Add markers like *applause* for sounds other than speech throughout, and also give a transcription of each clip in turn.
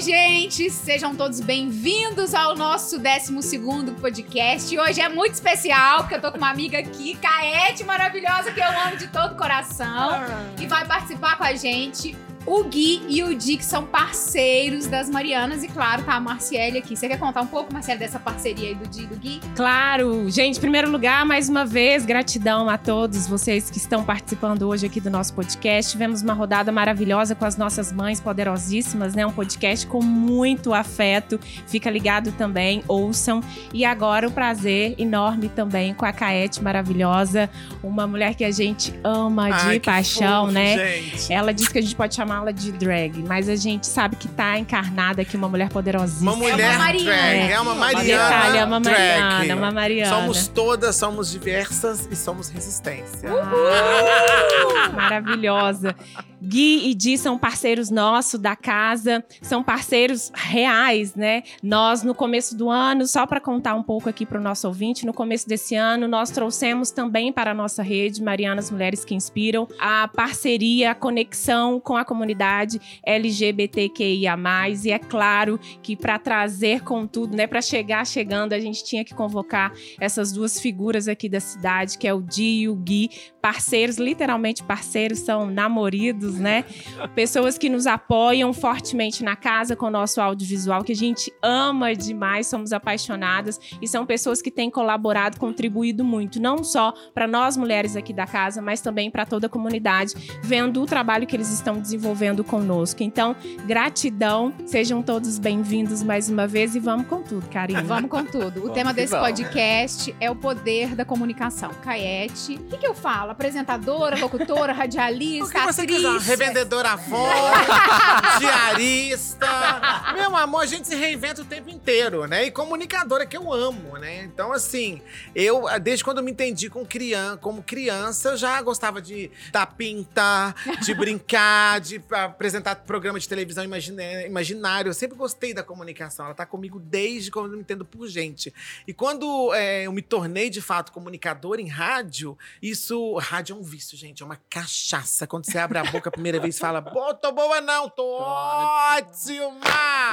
Oi, gente! Sejam todos bem-vindos ao nosso 12 podcast. E hoje é muito especial, porque eu tô com uma amiga aqui, Caete, maravilhosa, que eu amo de todo o coração, ah. e vai participar com a gente. O Gui e o Dick são parceiros das Marianas e, claro, tá a Marciele aqui. Você quer contar um pouco, Marciele, dessa parceria aí do, Di, do Gui? Claro! Gente, em primeiro lugar, mais uma vez, gratidão a todos vocês que estão participando hoje aqui do nosso podcast. Tivemos uma rodada maravilhosa com as nossas mães poderosíssimas, né? Um podcast com muito afeto. Fica ligado também, ouçam. E agora o um prazer enorme também com a Caete maravilhosa, uma mulher que a gente ama Ai, de paixão, fofo, né? Gente. Ela disse que a gente pode chamar chamá-la de drag, mas a gente sabe que tá encarnada aqui uma mulher poderosíssima. Uma mulher é uma drag, é, é uma Mariana. Detalhe, é uma Mariana, drag. uma Mariana. Somos todas, somos diversas e somos resistência. *laughs* Maravilhosa. Gui e Di são parceiros nossos da casa, são parceiros reais, né? Nós, no começo do ano, só para contar um pouco aqui para o nosso ouvinte, no começo desse ano, nós trouxemos também para a nossa rede, Marianas Mulheres que Inspiram, a parceria, a conexão com a comunidade LGBTQIA. E é claro que para trazer com tudo, né? Para chegar chegando, a gente tinha que convocar essas duas figuras aqui da cidade, que é o Di e o Gui, parceiros, literalmente parceiros, são namoridos né? Pessoas que nos apoiam fortemente na casa com o nosso audiovisual, que a gente ama demais, somos apaixonadas e são pessoas que têm colaborado, contribuído muito, não só para nós mulheres aqui da casa, mas também para toda a comunidade, vendo o trabalho que eles estão desenvolvendo conosco. Então, gratidão, sejam todos bem-vindos mais uma vez e vamos com tudo, Karine. Vamos com tudo. O vamos tema desse podcast é o poder da comunicação. Caete, o que, que eu falo? Apresentadora, locutora, radialista, atriz, revendedora avó, *laughs* diarista. Meu amor, a gente se reinventa o tempo inteiro, né? E comunicadora, que eu amo, né? Então, assim, eu, desde quando eu me entendi com criança, como criança, eu já gostava de dar pinta, de brincar, de apresentar programa de televisão imaginário. Eu sempre gostei da comunicação. Ela tá comigo desde quando eu me entendo por gente. E quando é, eu me tornei, de fato, comunicador em rádio, isso. Rádio é um vício, gente. É uma cachaça. Quando você abre a boca a primeira vez fala, pô, tô boa não, tô ótima!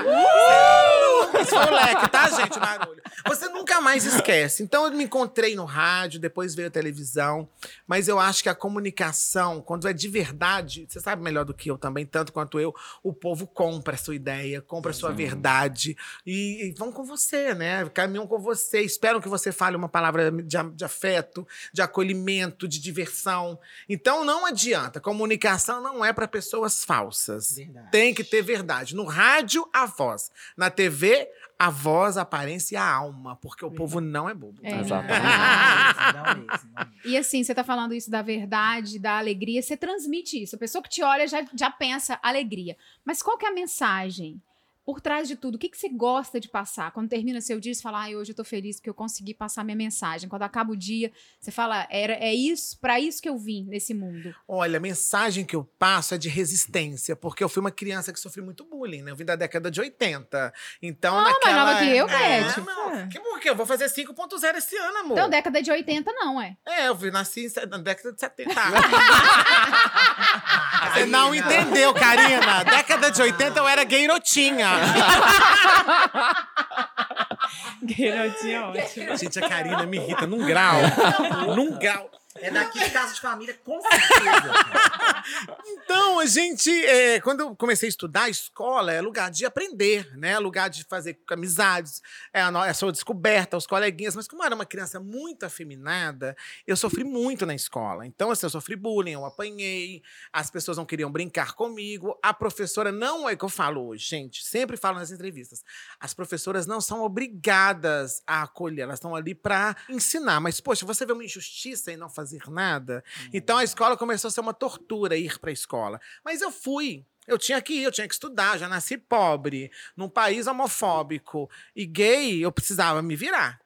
Uh! Isso foi o leque, tá, gente, barulho? Você nunca mais esquece. Então eu me encontrei no rádio, depois veio a televisão, mas eu acho que a comunicação, quando é de verdade, você sabe melhor do que eu também, tanto quanto eu, o povo compra a sua ideia, compra a sua verdade e, e, vão com você, né? Caminham com você, esperam que você fale uma palavra de, de afeto, de acolhimento, de diversão. Então não adianta. Comunicação não é para pessoas falsas. Verdade. Tem que ter verdade. No rádio, a voz. Na TV, a voz, a aparência e a alma, porque o povo não é bobo. É. Exatamente. e assim, você tá falando isso da verdade, da alegria, você transmite isso. A pessoa que te olha já, já pensa alegria. Mas qual que é a mensagem? Por trás de tudo, o que, que você gosta de passar? Quando termina seu dia, você fala, ah, hoje eu tô feliz porque eu consegui passar minha mensagem. Quando acaba o dia, você fala, era, é isso, para isso que eu vim nesse mundo. Olha, a mensagem que eu passo é de resistência, porque eu fui uma criança que sofri muito bullying, né? Eu vim da década de 80. Então, ah, naquela... mais nova que eu, é, Beth. É, que por quê? Eu vou fazer 5.0 esse ano, amor. Então, década de 80 não, é? É, eu nasci na década de 70. *laughs* Você não entendeu, Karina. Década de 80 eu era gayrotinha. Garotinha ótima. Gente, a Karina me irrita num grau. num grau. É daqui de casa de família, com certeza. *laughs* então, a gente, é, quando eu comecei a estudar, a escola é lugar de aprender, né? Lugar de fazer amizades, é a, é a sua descoberta, os coleguinhas. Mas como eu era uma criança muito afeminada, eu sofri muito na escola. Então, assim, eu sofri bullying, eu apanhei, as pessoas não queriam brincar comigo. A professora não é o que eu falo hoje, gente. Sempre falo nas entrevistas. As professoras não são obrigadas a acolher, elas estão ali para ensinar. Mas, poxa, você vê uma injustiça e não fazer fazer nada. Então a escola começou a ser uma tortura ir para a escola. Mas eu fui. Eu tinha que ir, eu tinha que estudar, já nasci pobre, num país homofóbico. E gay, eu precisava me virar.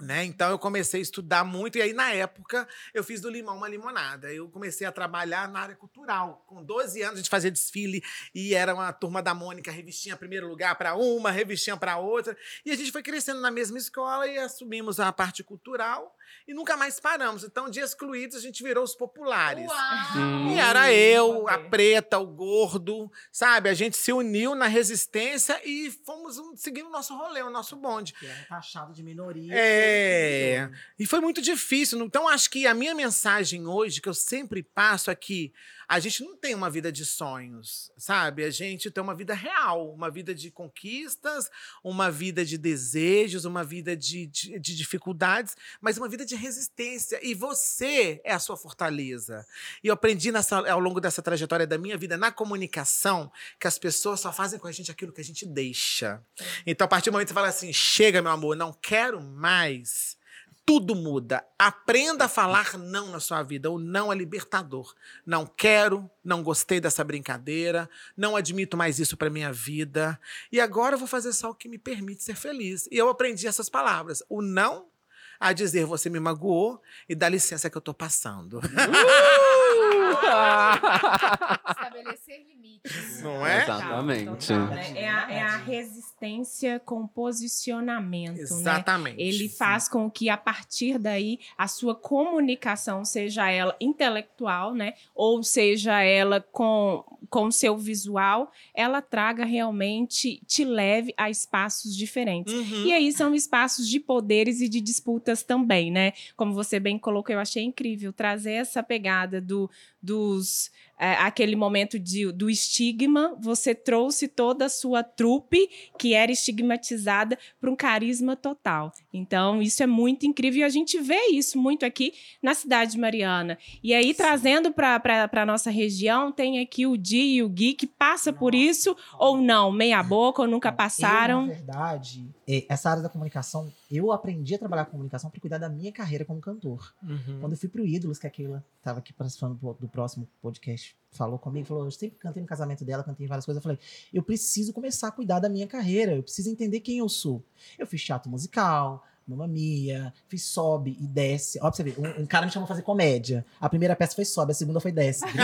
Né? Então eu comecei a estudar muito e aí na época eu fiz do limão uma limonada. Eu comecei a trabalhar na área cultural. Com 12 anos a gente fazia desfile e era uma turma da Mônica, revistinha primeiro lugar para uma, revistinha para outra. E a gente foi crescendo na mesma escola e assumimos a parte cultural e nunca mais paramos. Então, de excluídos, a gente virou os populares. Uau! E era eu, a preta, o gordo, sabe? A gente se uniu na resistência e fomos um- seguindo o nosso rolê, o nosso bonde. Que era taxado de minoria. É. E foi muito difícil. Então, acho que a minha mensagem hoje, que eu sempre passo aqui, a gente não tem uma vida de sonhos, sabe? A gente tem uma vida real, uma vida de conquistas, uma vida de desejos, uma vida de, de, de dificuldades, mas uma vida de resistência. E você é a sua fortaleza. E eu aprendi nessa, ao longo dessa trajetória da minha vida na comunicação que as pessoas só fazem com a gente aquilo que a gente deixa. Então, a partir do momento que você fala assim: chega, meu amor, não quero mais. Tudo muda. Aprenda a falar não na sua vida. O não é libertador. Não quero, não gostei dessa brincadeira, não admito mais isso para minha vida. E agora eu vou fazer só o que me permite ser feliz. E eu aprendi essas palavras. O não a dizer você me magoou e dá licença que eu tô passando. *laughs* Estabelecer limites. Não é? Exatamente. Total, né? É, a, é a resistência com posicionamento, né? Exatamente. Ele faz com que, a partir daí, a sua comunicação, seja ela intelectual, né? Ou seja ela com com o seu visual, ela traga realmente, te leve a espaços diferentes. Uhum. E aí são espaços de poderes e de disputas também, né? Como você bem colocou, eu achei incrível trazer essa pegada do, dos é, aquele momento de, do estigma. Você trouxe toda a sua trupe que era estigmatizada para um carisma total. Então isso é muito incrível e a gente vê isso muito aqui na cidade de Mariana. E aí trazendo para a nossa região tem aqui o Di e o Gui que passa por Nossa, isso olha. ou não, meia boca ou nunca Eu, passaram. na verdade, é, essa área da comunicação, eu aprendi a trabalhar com comunicação para cuidar da minha carreira como cantor. Uhum. Quando eu fui pro Ídolos, que a Keila tava aqui participando do, do próximo podcast, falou comigo, falou, eu sempre cantei no casamento dela, cantei em várias coisas. Eu falei, eu preciso começar a cuidar da minha carreira, eu preciso entender quem eu sou. Eu fiz teatro musical, Mamma Mia, fiz sobe e desce. Ó, pra você ver, um, um cara me chamou pra fazer comédia. A primeira peça foi sobe, a segunda foi desce. *laughs*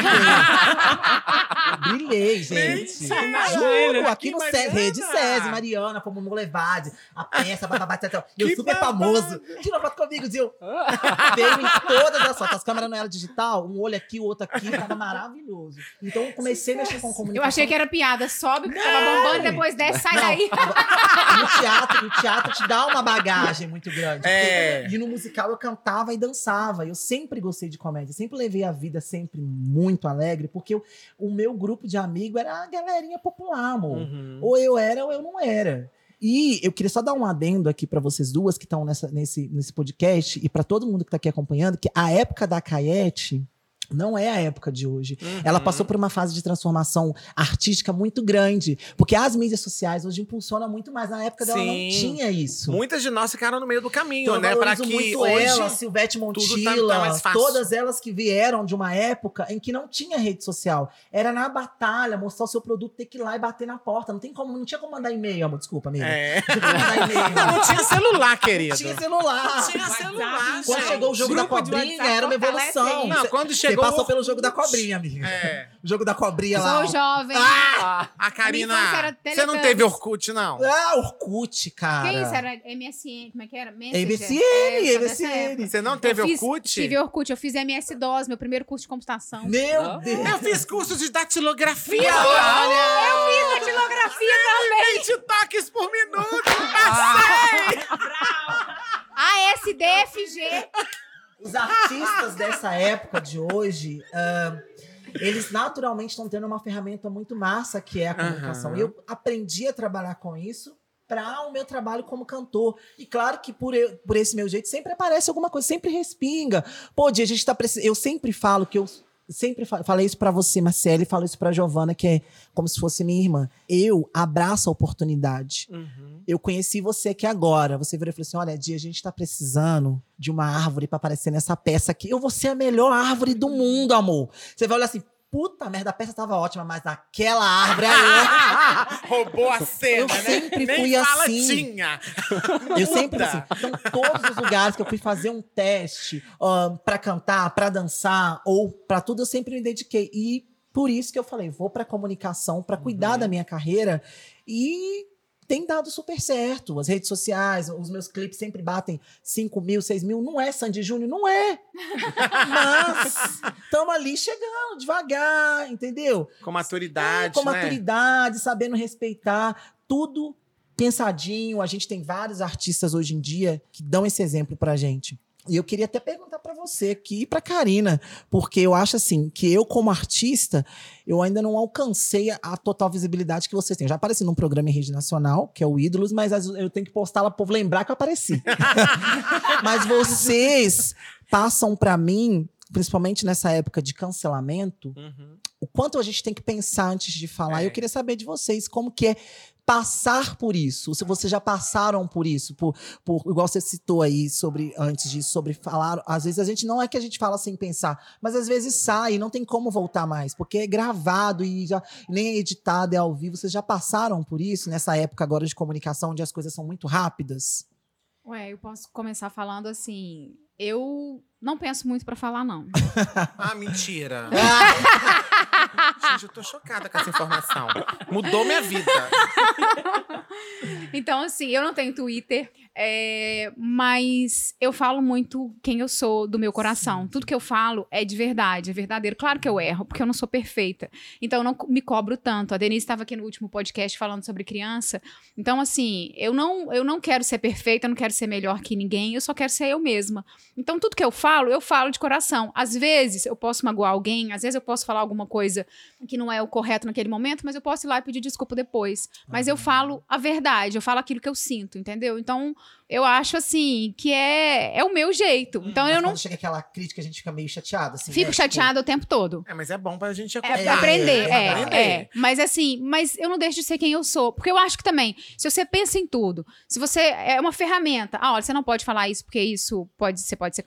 Brilhei. *laughs* Gente. Mentira! Juro, aqui no Cés, Rede Mariana! César, Mariana, como Molevade, a peça, bababá, tchau, tchau. Eu Que super babado! famoso. Tira foto comigo, Zil. *laughs* Veio em todas as fotos. As câmeras não eram digital, um olho aqui, o outro aqui, tava maravilhoso. Então eu comecei a mexer com comunicação. Eu achei que era piada. Sobe, tava bombando, depois desce, sai Não, daí. *laughs* No teatro, o teatro te dá uma bagagem muito grande. É. porque- E no musical eu cantava e dançava. Eu sempre gostei de comédia. Sempre levei a vida sempre muito alegre, porque eu- o meu grupo de amigo era a galerinha popular, amor. Uhum. Ou eu era ou eu não era. E eu queria só dar um adendo aqui pra vocês duas que estão nesse, nesse podcast e pra todo mundo que tá aqui acompanhando, que a época da Caete não é a época de hoje. Ela Uhum. passou por uma fase de transformação artística muito grande, porque as mídias sociais hoje impulsionam muito mais. Na época dela não tinha isso. Muitas de nós ficaram no meio do caminho, Então, eu né? Pra valorizo que muito hoje. ela, Silvete tá- Montilla, tá fácil. todas elas que vieram de uma época em que não tinha rede social. Era na batalha, mostrar o seu produto, ter que ir lá e bater na porta. Não tem como, não tinha como mandar e-mail, amor, desculpa, amiga. É. Não. Não, *laughs* não tinha celular, querido. Não tinha celular. Não tinha celular. Quando chegou o jogo da Grupo de cobrinha, era uma evolução. Não, quando Você chegou. passou pelo jogo da cobrinha, amiga. É. *laughs* O jogo da cobrinha lá. Sou jovem. Ah! A Karina. Você não teve Orkut, não? Ah, Orkut, cara. Quem isso? Era MSN, como é que era? Messenger? MSN, É, MSN. Você não teve Eu fiz- Orkut? Tive Orkut, eu fiz MS-DOS, meu primeiro curso de computação. Meu Ah. Deus. Eu fiz curso de datilografia. Olha! Eu fiz datilografia também! 20 toques por minuto. ASDFG. Os artistas dessa época de hoje, ah, eles naturalmente estão tendo uma ferramenta muito massa que é a comunicação. E eu aprendi a trabalhar com isso para o meu trabalho como cantor. E claro que por, eu- por esse meu jeito sempre aparece alguma coisa, sempre respinga. Pô, Di, a gente tá precisando. Eu sempre falo que eu sempre fa- falei isso para você, Marcele, e falo isso para Giovana, que é como se fosse minha irmã. Eu abraço a oportunidade. Uhum. Eu conheci você aqui agora. Você virou e falou assim: olha, Dia, a gente tá precisando de uma árvore pra aparecer nessa peça aqui. Eu vou ser a melhor árvore do mundo, amor. Você vai olhar assim. Puta merda, a peça tava ótima, mas aquela árvore aí. *laughs* Roubou a cena, Eu né? sempre fui assim. tinha. Eu sempre assim. Então, todos os lugares que eu fui fazer um teste ahn, pra cantar, pra dançar ou pra tudo, eu sempre me dediquei. E por isso que eu falei, vou pra comunicação, pra cuidar Uhum. da minha carreira. E tem dado super certo. As redes sociais, os meus clipes sempre batem 5 mil, 6 mil. Não é Sandy Júnior, não é. *laughs* Mas estamos ali chegando devagar, entendeu? Com maturidade, com né? maturidade, sabendo respeitar, tudo pensadinho. A gente tem vários artistas hoje em dia que dão esse exemplo pra gente. E eu queria até perguntar pra você aqui e pra Karina, porque eu acho assim que eu como artista, eu ainda não alcancei a total visibilidade que vocês têm. Eu já apareci num programa em rede nacional, que é o Ídolos, mas eu tenho que postar lá pro povo lembrar que eu apareci. *laughs* mas vocês passam pra mim, principalmente nessa época de cancelamento, Uhum. o quanto a gente tem que pensar antes de falar. É. Eu queria saber de vocês como que é passar por isso. Se vocês já passaram por isso, por, por igual você citou aí sobre antes disso, sobre falar. Às vezes a gente não é que a gente fala sem pensar, mas às vezes sai, não tem como voltar mais, porque é gravado e já nem é editado, é ao vivo. Vocês já passaram por isso nessa época agora de comunicação, onde as coisas são muito rápidas? Ué, eu posso começar falando assim. Eu não penso muito pra falar, não. *laughs* Ah, mentira. *laughs* Gente, eu tô chocada com essa informação. Mudou minha vida. Então, assim, eu não tenho Twitter, é, mas eu falo muito quem eu sou do meu coração. Tudo que eu falo é de verdade, é verdadeiro. Claro que eu erro, porque eu não sou perfeita. Então, eu não me cobro tanto. A Denise estava aqui no último podcast falando sobre criança. Então, assim, eu não, eu não quero ser perfeita, eu não quero ser melhor que ninguém, eu só quero ser eu mesma. Então, tudo que eu falo, eu falo de coração. Às vezes, eu posso magoar alguém, às vezes, eu posso falar alguma coisa que não é o correto naquele momento, mas eu posso ir lá e pedir desculpa depois. Mas eu falo a verdade, eu falo aquilo que eu sinto, entendeu? Então, eu acho assim que é, é o meu jeito. Então, Mas eu não Quando chega aquela crítica, a gente fica meio chateado. Assim, fico né? chateada o tempo todo. É, mas é bom pra gente É, acordar. aprender, né? é, Aprender. é. Mas assim, mas eu não deixo de ser quem eu sou. Porque eu acho que também, se você pensa em tudo, se você é uma ferramenta, ah, olha, você não pode falar isso porque isso pode, você pode ser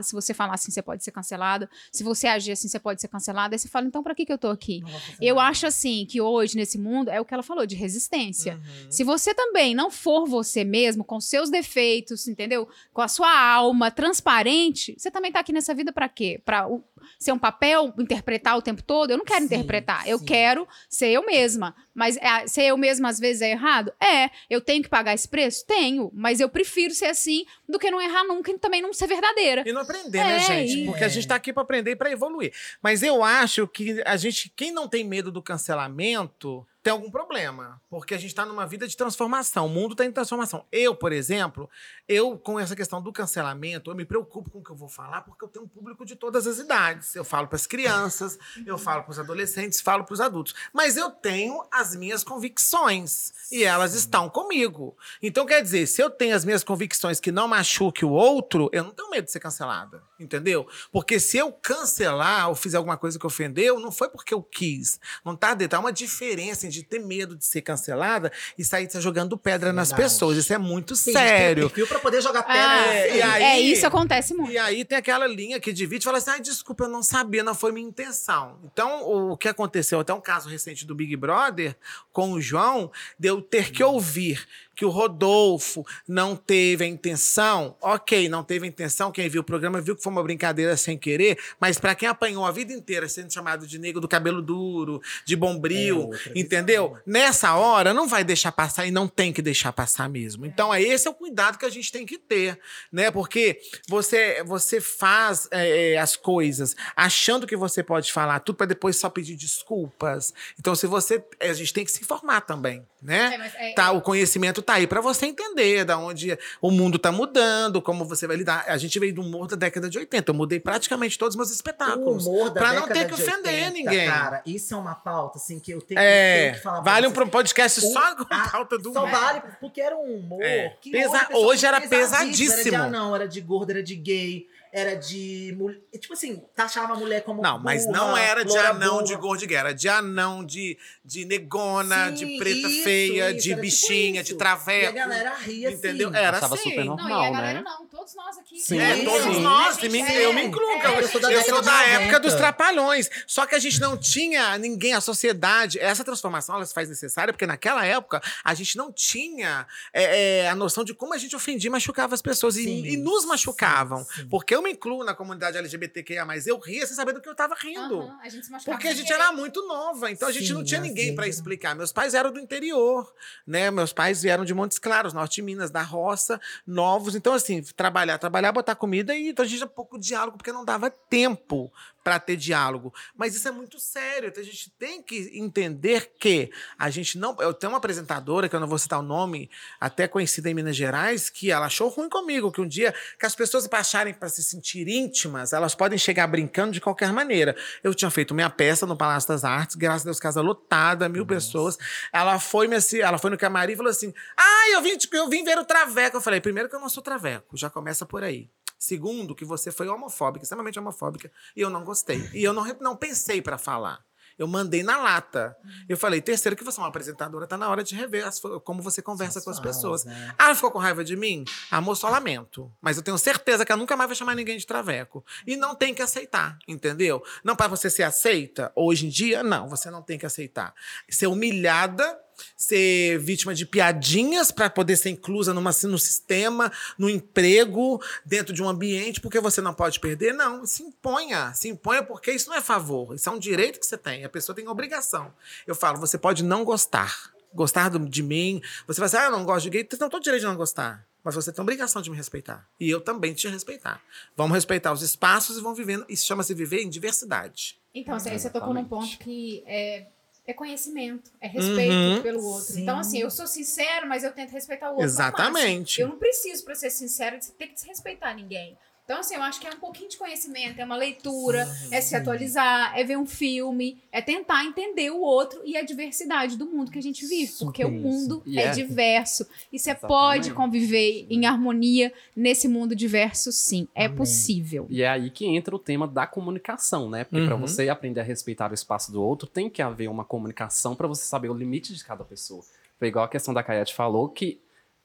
cancelada. Se você falar assim, você pode ser cancelada. Se você agir assim, você pode ser cancelada. Aí você fala, então pra que, que eu tô aqui? Eu nada. acho assim que hoje, nesse mundo, é o que ela falou, de resistência. Uhum. Se você também não for você mesmo, com seus defeitos, entendeu? Com a sua alma transparente, você também tá aqui nessa vida pra quê? Pra o- ser um papel, interpretar o tempo todo? Eu não quero Sim, interpretar, eu sim. quero ser eu mesma. Mas é, ser eu mesma às vezes é errado? É. Eu tenho que pagar esse preço? Tenho. Mas eu prefiro ser assim do que não errar nunca e também não ser verdadeira. E não aprender, É, né, gente? Porque a gente tá aqui pra aprender e pra evoluir. Mas eu acho que a gente, quem não tem medo do cancelamento, tem algum problema. Porque a gente tá numa vida de transformação. O mundo tá em transformação. Eu, por exemplo, eu, com essa questão do cancelamento, eu me preocupo com o que eu vou falar, porque eu tenho um público de todas as idades. Eu falo pras crianças, eu falo pros adolescentes, falo pros adultos. Mas eu tenho as minhas convicções. E elas estão comigo. Então, quer dizer, se eu tenho as minhas convicções que não machuque o outro, eu não tenho medo de ser cancelada. Entendeu? Porque se eu cancelar ou fizer alguma coisa que ofendeu, não foi porque eu quis. Não tá. Há uma diferença de ter medo de ser cancelada e sair jogando pedra nas Verdade. pessoas. Isso é muito gente tem sério. perfil pra poder jogar pedra. Ah, É, e aí- é, isso acontece muito. E aí tem aquela linha que divide e fala assim: ai, desculpa, eu não sabia, não foi minha intenção. Então, o que aconteceu, até um caso recente do Big Brother com o João, deu ter que ouvir que o Rodolfo não teve a intenção. Ok, não teve a intenção. Quem viu o programa viu que foi uma brincadeira sem querer, mas para quem apanhou a vida inteira sendo chamado de negro do cabelo duro, de É bombril, visão. entendeu? Nessa hora, não vai deixar passar e não tem que deixar passar mesmo. Então, é esse é o cuidado que a gente tem que ter, né? Porque você, você faz é, é, as coisas achando que você pode falar tudo para depois só pedir desculpas. Então, se você. A gente tem que se informar também, né? É, mas é- Tá, o conhecimento tá aí para você entender da onde o mundo tá mudando, como você vai lidar. A gente veio do humor da década de 80. Eu mudei praticamente todos os meus O espetáculos. humor da Pra não ter que de ofender 80, ninguém. Cara, isso é uma pauta, assim, que eu tenho, É, tenho que falar pra vale um podcast O- só com a- pauta do Só humor. vale porque era um humor É. Pesa- hoje, era pesadíssimo. pesadíssimo. Era de anão, era de gordo, era de gay, era de mulher. Tipo assim, taxava a mulher como. Não, mas burra, não era de anão burra. de guerra, era de anão de, de negona, Sim, de preta isso, feia, isso, de tipo bichinha, isso. de E a traveco. galera ria Entendeu? assim. Era assim. super Não, normal, e a galera né? não, todo todos nós aqui. Sim. É, Sim. todos Sim. nós, gente me- é- eu me incluo, é, eu, eu sou da eu sou da época 90. dos trapalhões. Só que a gente não tinha ninguém, a sociedade, essa transformação ela se faz necessária, porque naquela época a gente não tinha é, é, a noção de como a gente ofendia e machucava as pessoas. E, Sim, e nos machucavam. sim, sim. Porque eu me incluo na comunidade LGBTQIA, eu ria sem saber do que eu tava rindo. Aham, a gente se Porque a gente querer. era muito nova, então a gente Sim, não tinha ninguém para né? explicar. Meus pais eram do interior, né? Meus pais vieram de Montes Claros, Norte de Minas, da roça, novos. Então, assim, trabalhar, trabalhar, botar comida e então a gente tinha pouco diálogo, porque não dava tempo para ter diálogo. Mas isso é muito sério. Então a gente tem que entender que a gente não. Eu tenho uma apresentadora, que eu não vou citar o nome, até conhecida em Minas Gerais, que ela achou ruim comigo, que um dia que as pessoas baixarem para se sentir íntimas, elas podem chegar brincando de qualquer maneira. Eu tinha feito minha peça no Palácio das Artes, graças a Deus, casa lotada, mil pessoas. Ela foi, ela foi no camarim e falou assim: Ah, eu vim, eu vim ver o Traveco. Eu falei, primeiro que eu não sou Traveco, já começa por aí. Segundo, que você foi homofóbica, extremamente homofóbica, e eu não gostei. E eu não, não pensei para falar. Eu mandei na lata. Eu falei, terceiro, que você é uma apresentadora, tá na hora de rever as como você conversa com as pessoas. né? Ah, ela ficou com raiva de mim? Amor, só lamento. Mas eu tenho certeza que ela nunca mais vai chamar ninguém de traveco. E não tem que aceitar, entendeu? Não para você ser aceita, hoje em dia, não, você não tem que aceitar. Ser humilhada, ser vítima de piadinhas para poder ser inclusa numa, no sistema, no emprego, dentro de um ambiente, porque você não pode perder, não. Se imponha. Se imponha porque isso não é favor. Isso é um direito que você tem. A pessoa tem obrigação. Eu falo, você pode não gostar. Gostar do- de mim. Você vai dizer, ah, eu não gosto de gay. Você não tem o direito de não gostar. Mas você tem obrigação de me respeitar. E eu também te respeitar. Vamos respeitar os espaços e vamos vivendo. Isso chama-se viver em diversidade. Então, assim, aí você tocou num ponto que é, é conhecimento, é respeito Uhum. pelo outro. Sim. Então, assim, eu sou sincero, mas eu tento respeitar o outro. Exatamente. máximo. Eu não preciso, pra ser sincero, de ter que desrespeitar ninguém. Então, assim, eu acho que é um pouquinho de conhecimento, é uma leitura, é se atualizar, é ver um filme, é tentar entender o outro e a diversidade do mundo que a gente vive. Porque o Super mundo isso. é Yeah. diverso. E você Exatamente. pode conviver em harmonia nesse mundo diverso, sim. É Amém. possível. E é aí que entra o tema da comunicação, né? Porque para Uhum. você aprender a respeitar o espaço do outro, tem que haver uma comunicação para você saber o limite de cada pessoa. Foi igual a questão da Kayete falou, que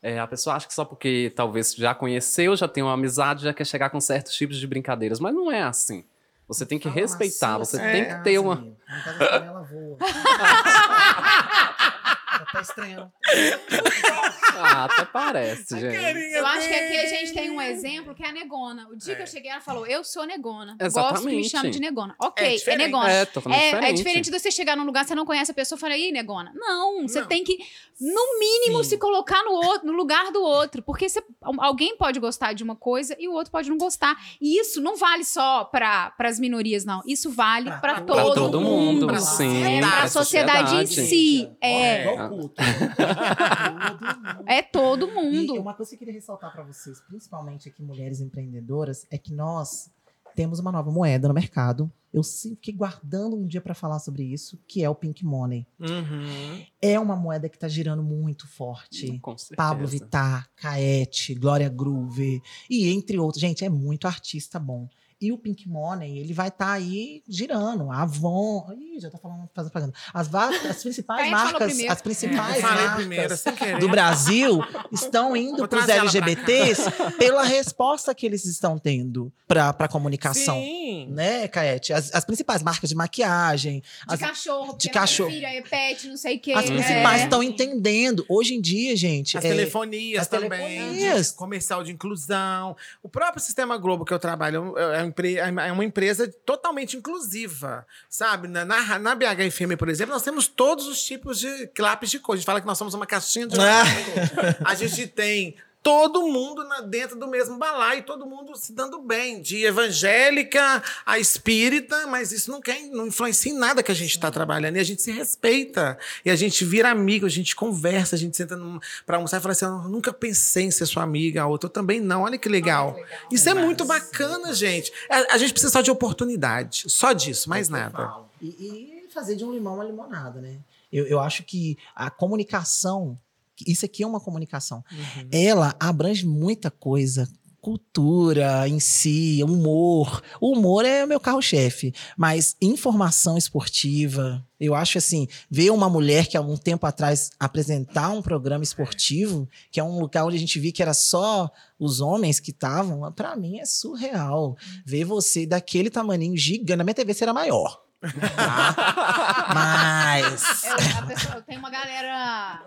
é, a pessoa acha que só porque talvez já conheceu, já tem uma amizade, já quer chegar com certos tipos de brincadeiras. Mas não é assim. Você tem que respeitar, sua você É. tem que ter uma. amigo. Em casa a panela voa. *laughs* Tá estranhando. Ah, até parece, gente. Eu acho que aqui a gente tem um exemplo que é a negona. O dia que eu cheguei, ela falou: Eu sou negona. Gosto que me Exatamente. chame de negona. Ok, É é, negona. É, totalmente É, diferente. é diferente de você chegar num lugar você não conhece a pessoa e falar, ih, negona. Não, você Não. tem que, no mínimo, Sim. se colocar no outro, no lugar do outro. Porque você- alguém pode gostar de uma coisa e o outro pode não gostar. E isso não vale só para as minorias, não. Isso vale Pra- para pra todo, todo mundo. mundo, pra sim. É, para a sociedade, em sociedade. si. É, Igual culto. Todo mundo. é todo E mundo. uma coisa que eu queria ressaltar para vocês, principalmente aqui mulheres empreendedoras, é que nós temos uma nova moeda no mercado. Eu sempre fiquei guardando um dia para falar sobre isso, que é o Pink Money. Uhum. É uma moeda que tá girando muito forte. Com certeza. Pablo Vittar, Caete, Glória Groove e entre outros. Gente, é muito artista bom. E o Pink Money, ele vai estar aí girando. A Avon. Ih, já tô falando, fazendo propaganda. As, as principais *laughs* marcas, primeiro. as principais *laughs* Falei marcas primeiro, do Brasil estão indo para os. LGBTs pela resposta que eles estão tendo para a comunicação. Sim. Né, Caete? As, as principais marcas de maquiagem, De as, cachorro, de cachorro. filha é pet, não sei o quê. as principais é. estão entendendo. Hoje em dia, gente. As é- telefonias as também, telefonias. de comercial de inclusão. O próprio Sistema Globo que eu trabalho é empre- é uma empresa totalmente inclusiva, sabe? Na, na, na BHFM, por exemplo, nós temos todos os tipos de clapes de cor. A gente fala que nós somos uma caixinha de Ah. A gente tem todo mundo na- dentro do mesmo balaio, todo mundo se dando bem, de evangélica a espírita, mas isso não, quer, não influencia em nada que a gente está trabalhando. E a gente se respeita. E a gente vira amigo, a gente conversa, a gente senta pra almoçar e fala assim: eu nunca pensei em ser sua amiga, a outra eu também não. Olha que legal. Isso é muito bacana, gente. A, a gente precisa só de oportunidade. Só disso, mais É que nada. E, e fazer de um limão uma limonada, né? Eu, eu acho que a comunicação, isso aqui é uma comunicação, Uhum. ela abrange muita coisa cultura em si, humor. O humor é o meu carro-chefe, mas informação esportiva. Eu acho assim, ver uma mulher que há um tempo atrás apresentar um programa esportivo, que é um lugar onde a gente viu que era só os homens que estavam, para mim é surreal. Ver você daquele tamaninho gigante, na minha TV será maior. Tá? *laughs* Mas. Eu, pessoa, eu tenho uma galera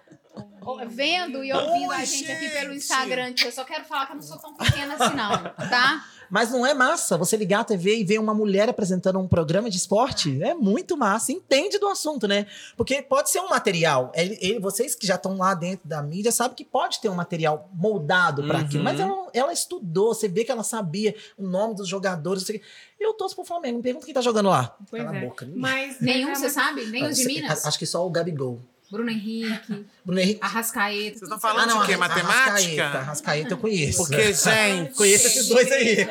vendo e ouvindo Oi, a gente, gente, aqui pelo Instagram. Eu só quero falar que eu não sou tão pequena assim, não, tá? *laughs* Mas não é massa você ligar a TV e ver uma mulher apresentando um programa de esporte? É muito massa. Entende do assunto, né? Porque pode ser um material. Ele, ele, vocês que já estão lá dentro da mídia sabem que pode ter um material moldado para uhum. aquilo. Mas ela, ela, estudou, você vê que ela sabia o nome dos jogadores. Eu torço pro Flamengo. Me pergunta quem tá jogando lá. Pois Cala é. boca. Mas nenhum, você sabe? Nem os de Minas? Acho que só o Gabigol. Bruno Henrique. Bruno Henrique. Arrascaeta. Vocês estão falando ah, não, de quê? Matemática? Arrascaeta, Arrascaeta eu conheço. Porque, *laughs* gente. conheço esses dois aí.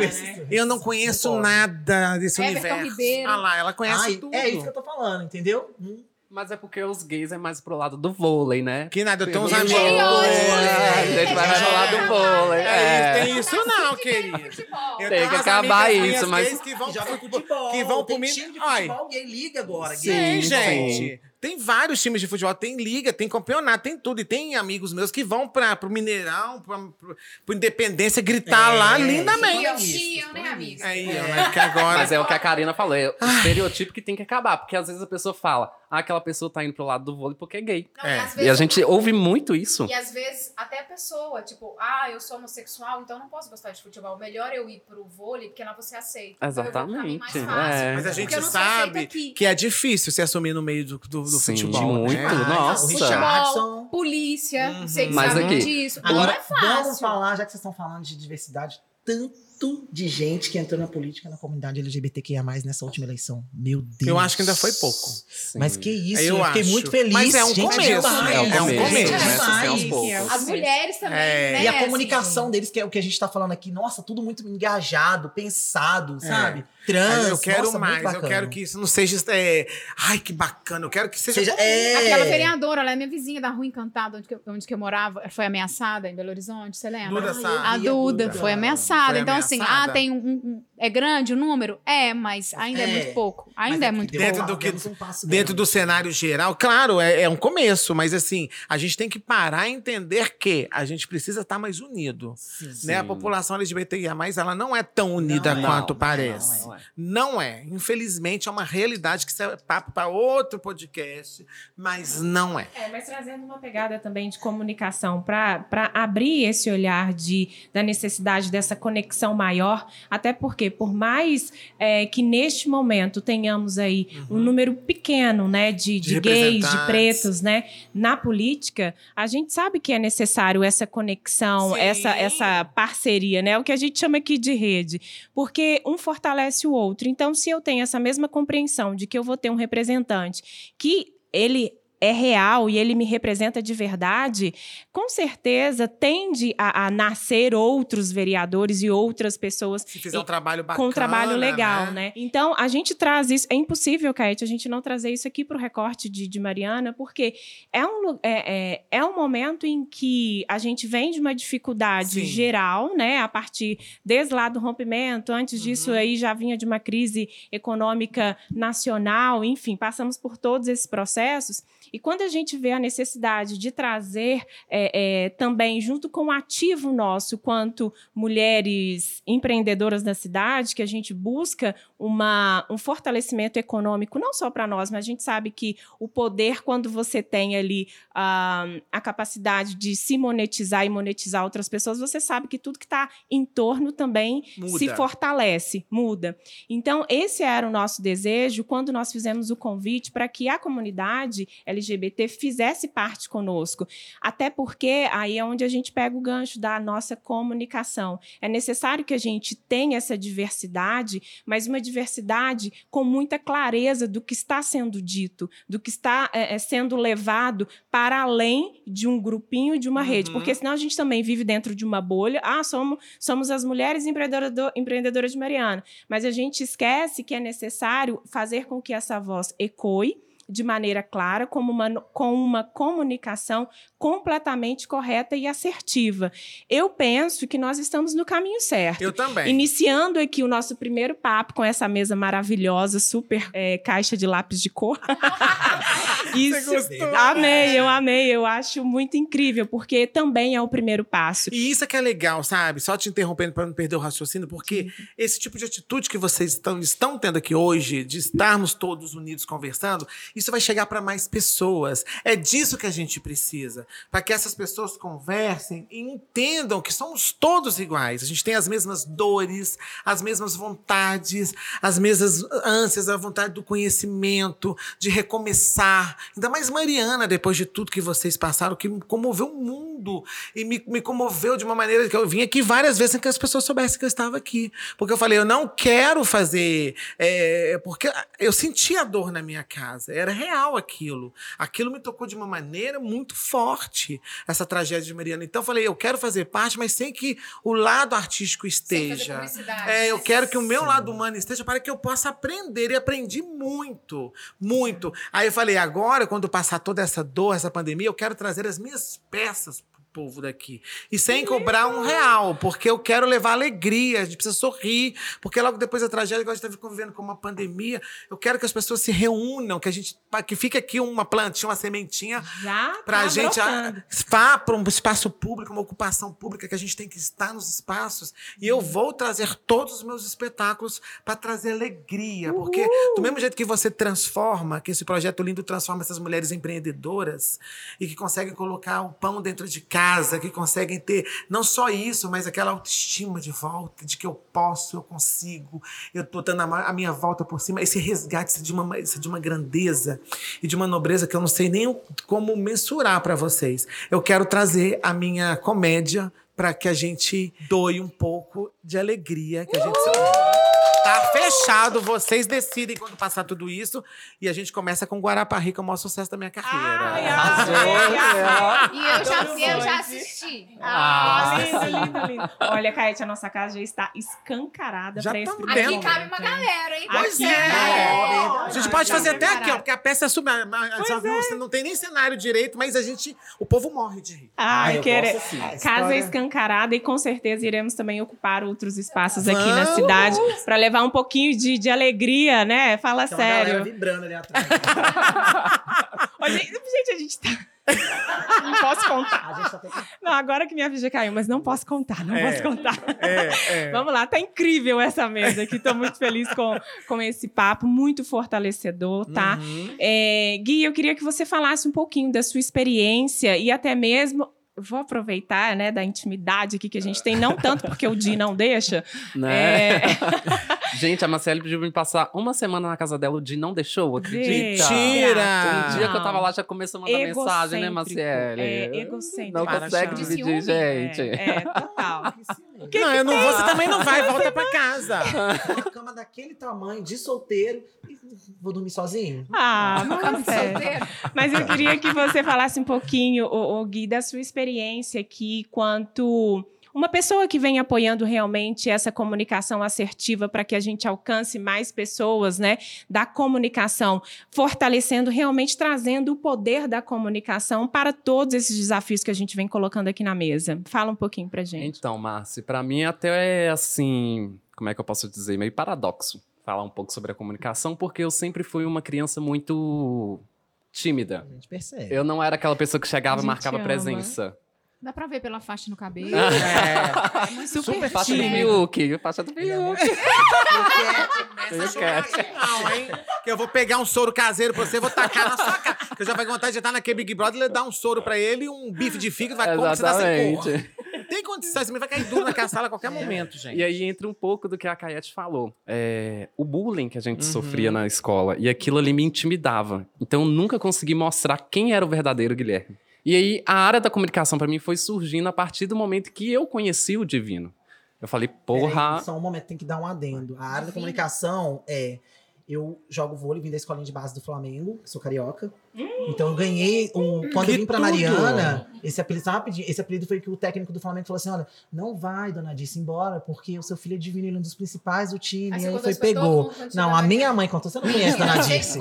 Eu não conheço nada desse Everton universo. Ribeiro. Ah lá, ela conhece Ai, tudo. É isso que eu tô falando, entendeu? Hum. Mas é porque os gays é mais pro lado do vôlei, né? Que nada, eu tenho uns amigos. A gente vai mais pro lado do vôlei. É, é. tem isso não, querido. Tem que acabar isso, mas. Que vão, pro futebol, que vão pro time de futebol gay liga agora. Sim, gay. gente. Tem vários times de futebol, tem liga, tem campeonato, tem tudo. E tem amigos meus que vão para pro Mineirão, pro Independência, gritar é, lá lindamente. É isso, né, amigo? Aí, é. né? Que agora... Mas é o que a Karina falou, é o estereotipo que tem que acabar. Porque às vezes a pessoa fala, ah, aquela pessoa tá indo pro lado do vôlei porque é gay. Não, é. E, e, a gente ouve muito isso. E às vezes até a pessoa, tipo, ah, eu sou homossexual, então não posso gostar de futebol. Melhor eu ir pro vôlei, porque lá você aceita. Então Exatamente. É. Mas a gente sabe que é difícil se assumir no meio do, do, do Sim, futebol. Muito, né? nossa. Futebol, polícia, uhum. vocês Mas sabem aqui, disso. Agora, não é fácil. Vamos falar, já que vocês estão falando de diversidade, tanto de gente que entrou na política na comunidade LGBTQIA+, nessa última eleição. Meu Deus. Eu acho que ainda foi pouco. Sim. Mas que isso, eu, eu fiquei acho. muito feliz. Mas é um gente, começo. É, é um começo. É um começo. É é As mulheres também, é. né? E a comunicação assim. deles, que é o que a gente tá falando aqui. Nossa, tudo muito engajado, pensado, sabe? Trans, eu quero nossa, mais, eu quero que isso não seja. É, ai, que bacana, eu quero que seja. seja é... Aquela vereadora, ela é minha vizinha da Rua Encantada, onde, que, onde que eu morava, foi ameaçada em Belo Horizonte, você lembra? Duda a, a Duda, foi ameaçada. Foi então, ameaçada. assim, ah, tem um, um, É grande o número? É, mas ainda é, é muito pouco. Ainda é, é muito dentro pouco. Do que, um dentro do cenário geral, claro, é, é, um começo, mas assim, a gente tem que parar e entender que a gente precisa estar mais unido. Sim, né? A população LGBTIA, ela não é tão unida não, quanto não, parece. Não é. Não é. Infelizmente, é uma realidade que é papo para outro podcast, mas não é. É, mas trazendo uma pegada também de comunicação para abrir esse olhar de, da necessidade dessa conexão maior, até porque, por mais é, que neste momento tenhamos aí uhum. um número pequeno né, de, de, de gays, de pretos né, na política, a gente sabe que é necessário essa conexão, essa, essa parceria, né? O que a gente chama aqui de rede, porque um fortalece o outro. Então, se eu tenho essa mesma compreensão de que eu vou ter um representante que ele é real e ele me representa de verdade, com certeza tende a, a nascer outros vereadores e outras pessoas. Se fizer um trabalho bacana. Com um trabalho legal, né? né? Então, a gente traz isso. É impossível, Caete, a gente não trazer isso aqui para o recorte de, de, Mariana, porque é um, é, é, é, um momento em que a gente vem de uma dificuldade Sim. geral, né? A partir desde lá do rompimento, antes disso uhum. aí já vinha de uma crise econômica nacional, enfim, passamos por todos esses processos. E quando a gente vê a necessidade de trazer é, é, também, junto com o ativo nosso, quanto mulheres empreendedoras da cidade, que a gente busca uma, um fortalecimento econômico, não só para nós, mas a gente sabe que o poder, quando você tem ali uh, a capacidade de se monetizar e monetizar outras pessoas, você sabe que tudo que está em torno também muda. se fortalece, muda. Então, esse era o nosso desejo quando nós fizemos o convite para que a comunidade LGBT fizesse parte conosco. Até porque aí é onde a gente pega o gancho da nossa comunicação. É necessário que a gente tenha essa diversidade, mas uma diversidade com muita clareza do que está sendo dito, do que está é, sendo levado para além de um grupinho, de uma uhum. rede. Porque senão a gente também vive dentro de uma bolha. Ah, somos, somos as mulheres empreendedor, empreendedoras de Mariana. Mas a gente esquece que é necessário fazer com que essa voz ecoe de maneira clara, como uma, com uma comunicação completamente correta e assertiva. Eu penso que nós estamos no caminho certo. Eu também. Iniciando aqui o nosso primeiro papo com essa mesa maravilhosa, super é, caixa de lápis de cor. *laughs* Isso, gostou? amei, eu amei, eu acho muito incrível, porque também é o primeiro passo. E isso é que é legal, sabe? Só te interrompendo para não perder o raciocínio, porque esse tipo de atitude que vocês estão, estão tendo aqui hoje, de estarmos todos unidos conversando, isso vai chegar para mais pessoas. É disso que a gente precisa. Para que essas pessoas conversem e entendam que somos todos iguais. A gente tem as mesmas dores, as mesmas vontades, as mesmas ânsias, a vontade do conhecimento, de recomeçar. Ainda mais Mariana, depois de tudo que vocês passaram, que comoveu o mundo e me, me comoveu de uma maneira que eu vim aqui várias vezes sem que as pessoas soubessem que eu estava aqui. Porque eu falei, eu não quero fazer. é, porque eu senti a dor na minha casa. Era real aquilo. Aquilo me tocou de uma maneira muito forte, essa tragédia de Mariana. Então eu falei, eu quero fazer parte, mas sem que o lado artístico esteja. É, eu quero que o meu Sim. lado humano esteja para que eu possa aprender. E aprendi muito, muito. Aí eu falei, agora, quando passar toda essa dor, essa pandemia, eu quero trazer as minhas peças povo daqui. E sem cobrar um real, porque eu quero levar alegria, a gente precisa sorrir, porque logo depois da tragédia que a gente esteve convivendo com uma pandemia, eu quero que as pessoas se reúnam, que a gente que fique aqui uma plantinha, uma sementinha pra tá gente brotando. vá para um espaço público, uma ocupação pública, que a gente tem que estar nos espaços. E eu vou trazer todos os meus espetáculos para trazer alegria. Porque, do mesmo jeito que você transforma, que esse projeto lindo transforma essas mulheres empreendedoras e que conseguem colocar o pão dentro de casa, que conseguem ter não só isso, mas aquela autoestima de volta, de que eu posso, eu consigo, eu tô dando a minha volta por cima. Esse resgate de uma, de uma grandeza e de uma nobreza que eu não sei nem como mensurar para vocês. Eu quero trazer a minha comédia para que a gente doe um pouco de alegria, que a gente Tá fechado, vocês decidem quando passar tudo isso e a gente começa com Guarapari, que é o maior sucesso da minha carreira. Ai, Arrasou. arrasou. E eu já, Todo eu já assisti. Ah, lindo, lindo, lindo. Olha, Caete, a nossa casa já está escancarada Já para esse Aqui dentro. cabe uma galera, hein? Pois Aqui, é. é. A gente pode fazer até aqui, ó, porque a peça é sub. Pois é. Você não tem nem cenário direito, mas a gente. O povo morre de rir. Ai, eu querer. assim. A Casa escancarada e com certeza iremos também ocupar outros espaços aqui na Vamos! cidade para levar um pouquinho de, de alegria, né? Fala Tem uma sério. vibrando ali atrás. *laughs* Gente, a gente tá. *laughs* não posso contar. A gente tá tentando. Não, agora que minha ficha caiu, mas não posso contar, não É. posso contar. É, é. *laughs* Vamos lá, tá incrível essa mesa aqui. Tô muito feliz com, com esse papo, muito fortalecedor, tá? Uhum. É, Gui, eu queria que você falasse um pouquinho da sua experiência e até mesmo. Vou aproveitar, né, da intimidade aqui que a gente tem, não tanto porque o Di não deixa. *laughs* Né? É, *laughs* Gente, a Marcele pediu pra me passar uma semana na casa dela, o Di não deixou, acredita? Mentira! Um dia que eu tava lá, já começou a mandar mensagem, né, Marcele? É, egocêntrico. Não consegue dividir, ciúme. gente. É, é, total. *laughs* não, eu não vou, você também não vai, volta pra casa. Uma cama daquele tamanho, de solteiro, vou dormir sozinho. Ah, de sério. solteiro. Mas eu queria que você falasse um pouquinho, o, Gui, da sua experiência aqui, quanto uma pessoa que vem apoiando realmente essa comunicação assertiva para que a gente alcance mais pessoas, né? Da comunicação, fortalecendo, realmente trazendo o poder da comunicação para todos esses desafios que a gente vem colocando aqui na mesa. Fala um pouquinho pra gente. Então, Márcio, pra mim até é assim, como é que eu posso dizer, meio paradoxo falar um pouco sobre a comunicação, porque eu sempre fui uma criança muito tímida. A gente percebe. Eu não era aquela pessoa que chegava e marcava ama. presença. Dá pra ver pela faixa no cabelo. É. É Super super Faixa do tímido. Fiuk, faixa do é hein? Que eu vou pegar um soro caseiro pra você e vou tacar na sua cara. Que eu já vai com vontade de estar naquele Big Brother e dar um soro pra ele e um bife de fígado, vai como você dá sem cor. Tem condição, você vai cair duro naquela sala a qualquer *laughs* momento, gente. E aí entra um pouco do que a Caiete falou. É, o bullying que a gente Uhum. sofria na escola. E aquilo ali me intimidava. Então eu nunca consegui mostrar quem era o verdadeiro Guilherme. E aí a área da comunicação pra mim foi surgindo a partir do momento que eu conheci o Divino. Eu falei, porra. Peraí, só um momento, tem que dar um adendo. A área da comunicação é. Eu jogo vôlei, vim da escolinha de base do Flamengo, sou carioca. Então eu ganhei um. Quando Que eu vim pra tudo! Mariana, esse apelido, rapidinho, esse apelido foi que o técnico do Flamengo falou assim: olha, não vai, dona Dice, embora, porque o seu filho é divino, ele é um dos principais do time. Aí E aí foi, pegou. Não, a minha mãe contou, você não conhece Dona *laughs* Dice.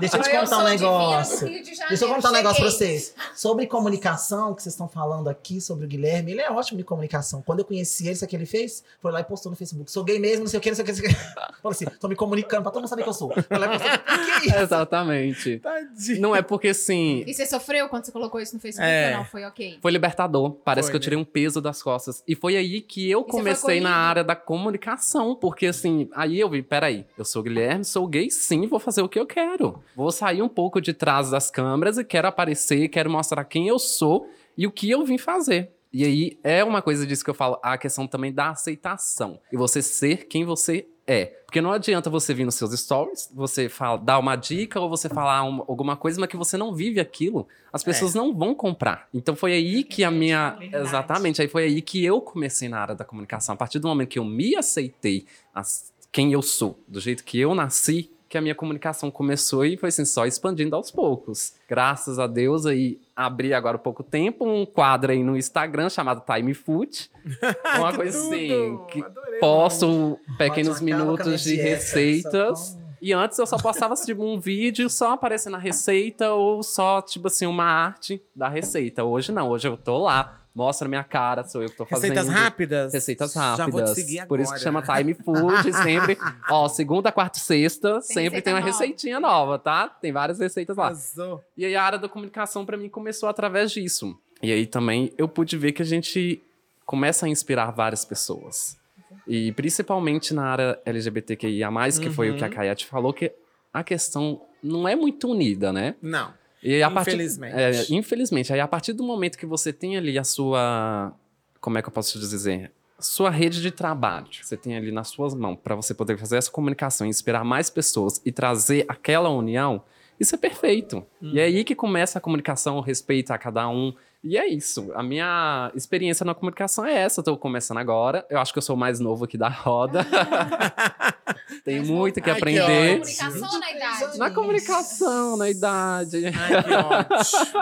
Deixa eu te contar um negócio. Deixa eu contar um negócio pra vocês. Sobre comunicação, que vocês estão falando aqui sobre o Guilherme, ele é ótimo de comunicação. Quando eu conheci ele, sabe o que ele fez? Foi lá e postou no Facebook. Sou gay mesmo, não sei o que, não sei o que. Não sei o que. *laughs* Falou assim, tô me comunicando pra todo mundo saber que eu sou. E postou. "Por que isso?" Exatamente. Tadinho. Não é porque assim. E você sofreu quando você colocou isso no Facebook É. ou não? Foi ok? Foi libertador. Parece Foi, que eu né? tirei um peso das costas. E foi aí que eu E comecei na área da comunicação. Porque assim, aí eu vi, peraí, eu sou Guilherme, sou gay sim, vou fazer o que eu quero. Vou sair um pouco de trás das câmeras e quero aparecer, quero mostrar quem eu sou e o que eu vim fazer. E aí é uma coisa disso que eu falo, a questão também da aceitação. E você ser quem você é. Porque não adianta você vir nos seus stories, você fala, dar uma dica ou você falar uma- alguma coisa, mas que você não vive aquilo, as pessoas não vão comprar. Então foi aí que a minha. Verdade. Exatamente, aí foi aí que eu comecei na área da comunicação. A partir do momento que eu me aceitei as- quem eu sou, do jeito que eu nasci, que a minha comunicação começou e foi assim, só expandindo aos poucos. Graças a Deus, aí abri agora há pouco tempo um quadro aí no Instagram chamado Time Food. *laughs* Uma coisa tudo! assim, que Adorei, posto pequenos com a minutos de receitas. E antes eu só postava tipo um vídeo só aparecendo a receita ou só tipo assim uma arte da receita. Hoje não, hoje eu tô lá, mostra minha cara, sou eu que tô fazendo. Receitas rápidas? Receitas Já rápidas. vou te seguir agora. Por isso que chama Time Food. *laughs* sempre, ó, segunda, quarta e sexta, sempre receita tem uma nova. receitinha nova, tá? Tem várias receitas lá. Arrasou. E aí a área da comunicação pra mim começou através disso. E aí também eu pude ver que a gente começa a inspirar várias pessoas. E principalmente na área LGBTQIA+, que foi o que a Uhum. Kayate falou, que a questão não é muito unida, né? Não. E a partir- Infelizmente. é, infelizmente. Aí a partir do momento que você tem ali a sua... Como é que eu posso te dizer? Sua rede de trabalho. Você tem ali nas suas mãos para você poder fazer essa comunicação, inspirar mais pessoas e trazer aquela união. Isso é perfeito. E é aí que começa a comunicação, o respeito a cada um. E é isso. A minha experiência na comunicação é essa. Eu tô começando agora. Eu acho que eu sou o mais novo aqui da roda. *laughs* *laughs* Tenho muito que Ai, que aprender. ótimo. Comunicação na idade? Na comunicação, na idade. Ai, que ótimo.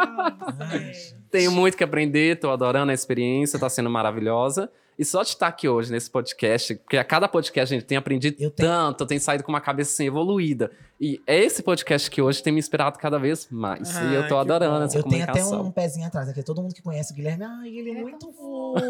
*laughs* Tenho muito que aprender, tô adorando a experiência, tá sendo maravilhosa. E só de estar aqui hoje nesse podcast, porque a cada podcast a gente tem aprendido Eu tanto, eu tenho saído com uma cabeça assim, evoluída. E é esse podcast que hoje tem me inspirado cada vez mais. e eu tô adorando bom. essa Eu tenho até comunicação. um pezinho atrás aqui. Todo mundo que conhece o Guilherme, ai, ele é, É muito fofo.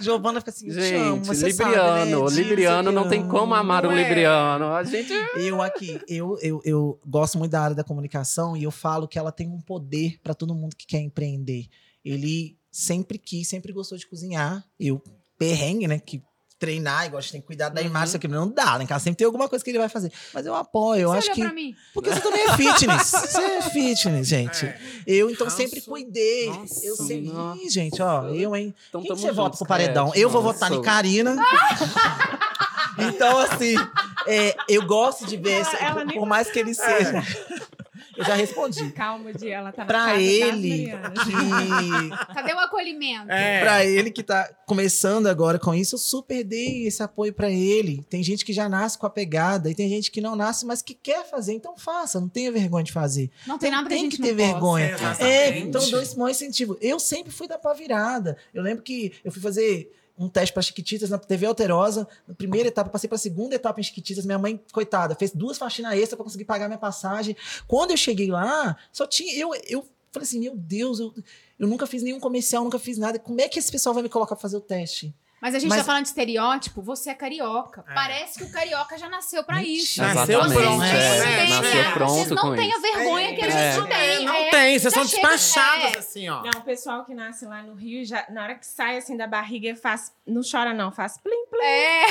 Giovana fica assim, eu te amo, Gente, você libriano, sabe, né? libriano não tem como amar um é. libriano. A gente Eu aqui, eu, eu, eu gosto muito da área da comunicação e eu falo que ela tem um poder para todo mundo que quer empreender. Ele sempre quis, sempre gostou de cozinhar. Eu, perrengue, né? Que treinar, igual a gente tem que cuidar da Uhum. imagem, isso aqui não dá, né? Em casa sempre tem alguma coisa que ele vai fazer. Mas eu apoio, eu Você acho que. pra mim? Porque você também é fitness. *laughs* Você é fitness, gente. É. Eu, então, sempre cuidei. Nossa, eu sempre. Ih, gente, ó, eu, hein? então Quem que você vota pro paredão? Kayate. Eu vou votar em Karina. *laughs* então, assim, é, eu gosto de ver, Ela- esse- ela nem por mais que ele seja. Eu já respondi. *laughs* Calma, Di, ela tá na Pra ele que. *laughs* Cadê o acolhimento? É. Pra ele que tá começando agora com isso, eu super dei esse apoio pra ele. Tem gente que já nasce com a pegada e tem gente que não nasce, mas que quer fazer, então faça, não tenha vergonha de fazer. Não tem nada que a tem gente que ter não possa. vergonha. Exatamente. É, então dou esse maior incentivo. Eu sempre fui da pá virada. Eu lembro que eu fui fazer um teste para Chiquititas na TV Alterosa. Na primeira etapa, passei para a segunda etapa em Chiquititas. Minha mãe, coitada, fez duas faxinas extra para conseguir pagar minha passagem. Quando eu cheguei lá, só tinha. Eu, eu falei assim: meu Deus, eu, eu nunca fiz nenhum comercial, nunca fiz nada. Como é que esse pessoal vai me colocar para fazer o teste? Mas a gente Mas- tá falando de estereótipo, você é carioca. É. Parece que o carioca já nasceu pra isso. Nasceu Vocês pronto, têm, é, nasceu é. pronto Vocês não tenham isso. vergonha que a É. gente tem. Não é. tem, vocês Já são chega, despachados é. assim, ó. Não, o pessoal que nasce lá no Rio, já, na hora que sai assim da barriga, faz. Não chora, não, faz plim, plim. É.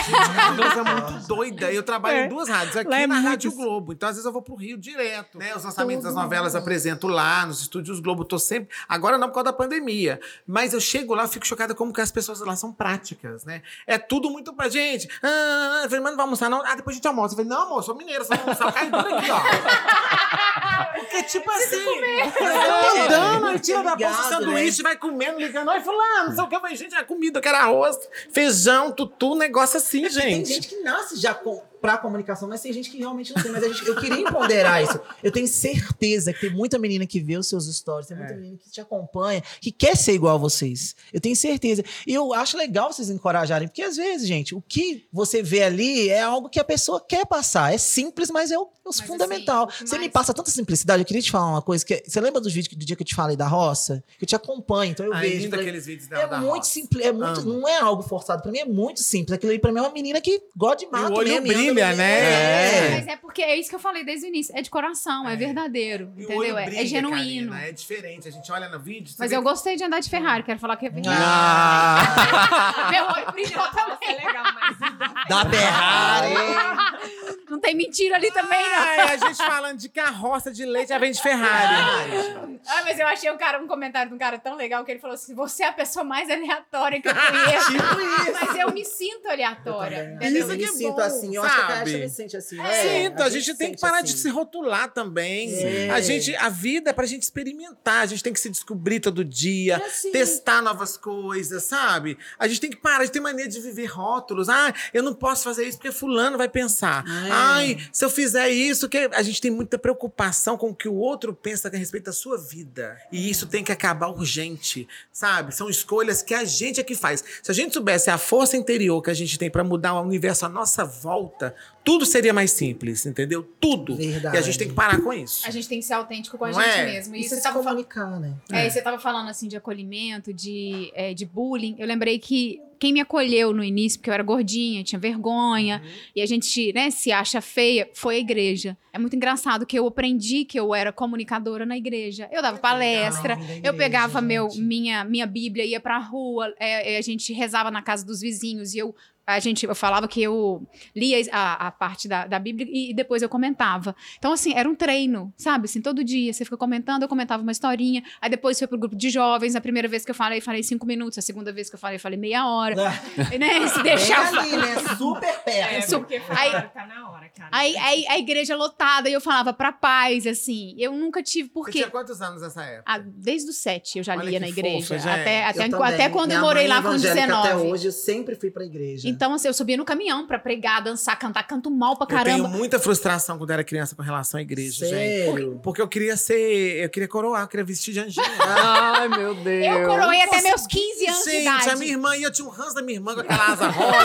Uma coisa muito doida. Eu trabalho É. em duas rádios, aqui Lá é na Rádio. Globo. Então, às vezes, eu vou pro Rio direto. Né? Os lançamentos das novelas eu apresento lá, nos estúdios Globo. Tô sempre. Agora não por causa da pandemia. Mas eu chego lá, fico chocada como que as pessoas lá são práticas, né? É tudo muito pra gente. Ah, eu falei, mas não vai almoçar, não? Ah, depois a gente almoça. Eu falei, não, amor, sou mineiro, só vou almoçar. Cai duro aqui, ó. *laughs* Porque, tipo assim, eu andando, aí tira da bolsa o sanduíche, vai comendo, ligando. Oi, fulano, não sei o que. Eu falei, gente, a comida, eu quero arroz, feijão, tutu, negócio assim, Tem gente. gente que nasce já com, pra comunicação, mas tem gente que realmente não tem. Mas a gente, eu queria empoderar isso. Eu tenho certeza que tem muita menina que vê os seus stories, tem muita É. menina que te acompanha, que quer ser igual a vocês. Eu tenho certeza. E eu acho legal vocês encorajarem, porque às vezes, gente, o que você vê ali é algo que a pessoa quer passar. É simples, mas é o, é o Mas, fundamental. assim, o que você me passa tanta simplicidade. Eu queria te falar uma coisa. Que, você lembra dos vídeos do dia que eu te falei da roça? Que eu te acompanho, então eu vejo. Ainda falei, aqueles vídeos dela é da muito roça. simples, é muito, Amo. não é algo forçado. Pra mim é muito simples. Aquilo aí pra mim é uma menina que gosta de mato mesmo, brilha, no- né? É. Mas é porque é isso que eu falei desde o início. É de coração, é, verdadeiro. E o entendeu? olho É- brilha, é genuíno. Karina, é diferente. A gente olha no vídeo. Mas eu que- gostei de andar de Ferrari, quero falar que é verdade. Ah! *laughs* Meu olho brilhou também. É legal, mas Da Ferrari. *laughs* Não tem mentira ali também, não. Ai, a gente falando de carroça de leite, já vem de Ferrari. Ah, mas eu achei um, cara, um comentário de um cara tão legal que ele falou assim: você é a pessoa mais aleatória que eu conheço. *laughs* tipo isso. mas eu me sinto aleatória. Eu? Isso me que é sinto bom, assim. Eu acho que a sabe? Me sente assim. É, Sinto, a, gente, tem sente que parar de assim. se rotular também. Sim. A gente, a vida é pra gente experimentar, a gente tem que se descobrir todo dia, É assim. testar novas coisas, sabe? A gente tem que parar de ter mania de viver rótulos. Ah, eu não posso fazer isso porque fulano vai pensar. É. Ai, se eu fizer isso, que a gente tem muita preocupação com o que o outro pensa a respeito da sua vida. E isso tem que acabar urgente, sabe? São escolhas que a gente é que faz. Se a gente soubesse a força interior que a gente tem pra mudar o universo à nossa volta, tudo seria mais simples, entendeu? Tudo. Verdade. E a gente tem que parar com isso. A gente tem que ser autêntico com a Não gente é? mesmo. E Isso você é se tava falando. comunicar, né? É, e você tava falando assim de acolhimento, de, é, de bullying. Eu lembrei que quem me acolheu no início, porque eu era gordinha, tinha vergonha, Uhum. e a gente, né, se acha feia, foi a igreja. É muito engraçado que eu aprendi que eu era comunicadora na igreja. Eu dava palestra, Legal, eu pegava meu, minha, minha Bíblia, ia pra rua, é, é, a gente rezava na casa dos vizinhos e eu. A gente, eu falava que eu lia a, a parte da, da Bíblia e depois eu comentava. Então, assim, era um treino, sabe? Assim, todo dia você fica comentando, eu comentava uma historinha. Aí depois foi pro grupo de jovens. A primeira vez que eu falei, falei cinco minutos. A segunda vez que eu falei, falei meia hora. né? *laughs* Se Bem deixar. ali, né? Super perto. É, Su- porque aí- tá na hora, cara. Aí, aí a igreja lotada e eu falava pra paz, assim. Eu nunca tive, Você porque. tinha quantos anos nessa época? Ah, desde os sete eu já Olha lia que na igreja. fofa, gente. até, até, Eu enqu- também. até quando eu morei mãe lá com evangélica 19. Até hoje eu sempre fui pra igreja. Então, assim, eu subia no caminhão pra pregar, dançar, cantar, canto mal pra Eu tenho caramba. muita frustração quando era criança com relação à igreja, gente. Sério? Porque eu queria ser. Eu queria coroar, eu queria vestir de anjinho. *laughs* Ai, meu Deus. Eu coroei até meus 15 anos de Gente, idade. a minha irmã ia, eu tinha um ranço da minha irmã com aquela asa rosa.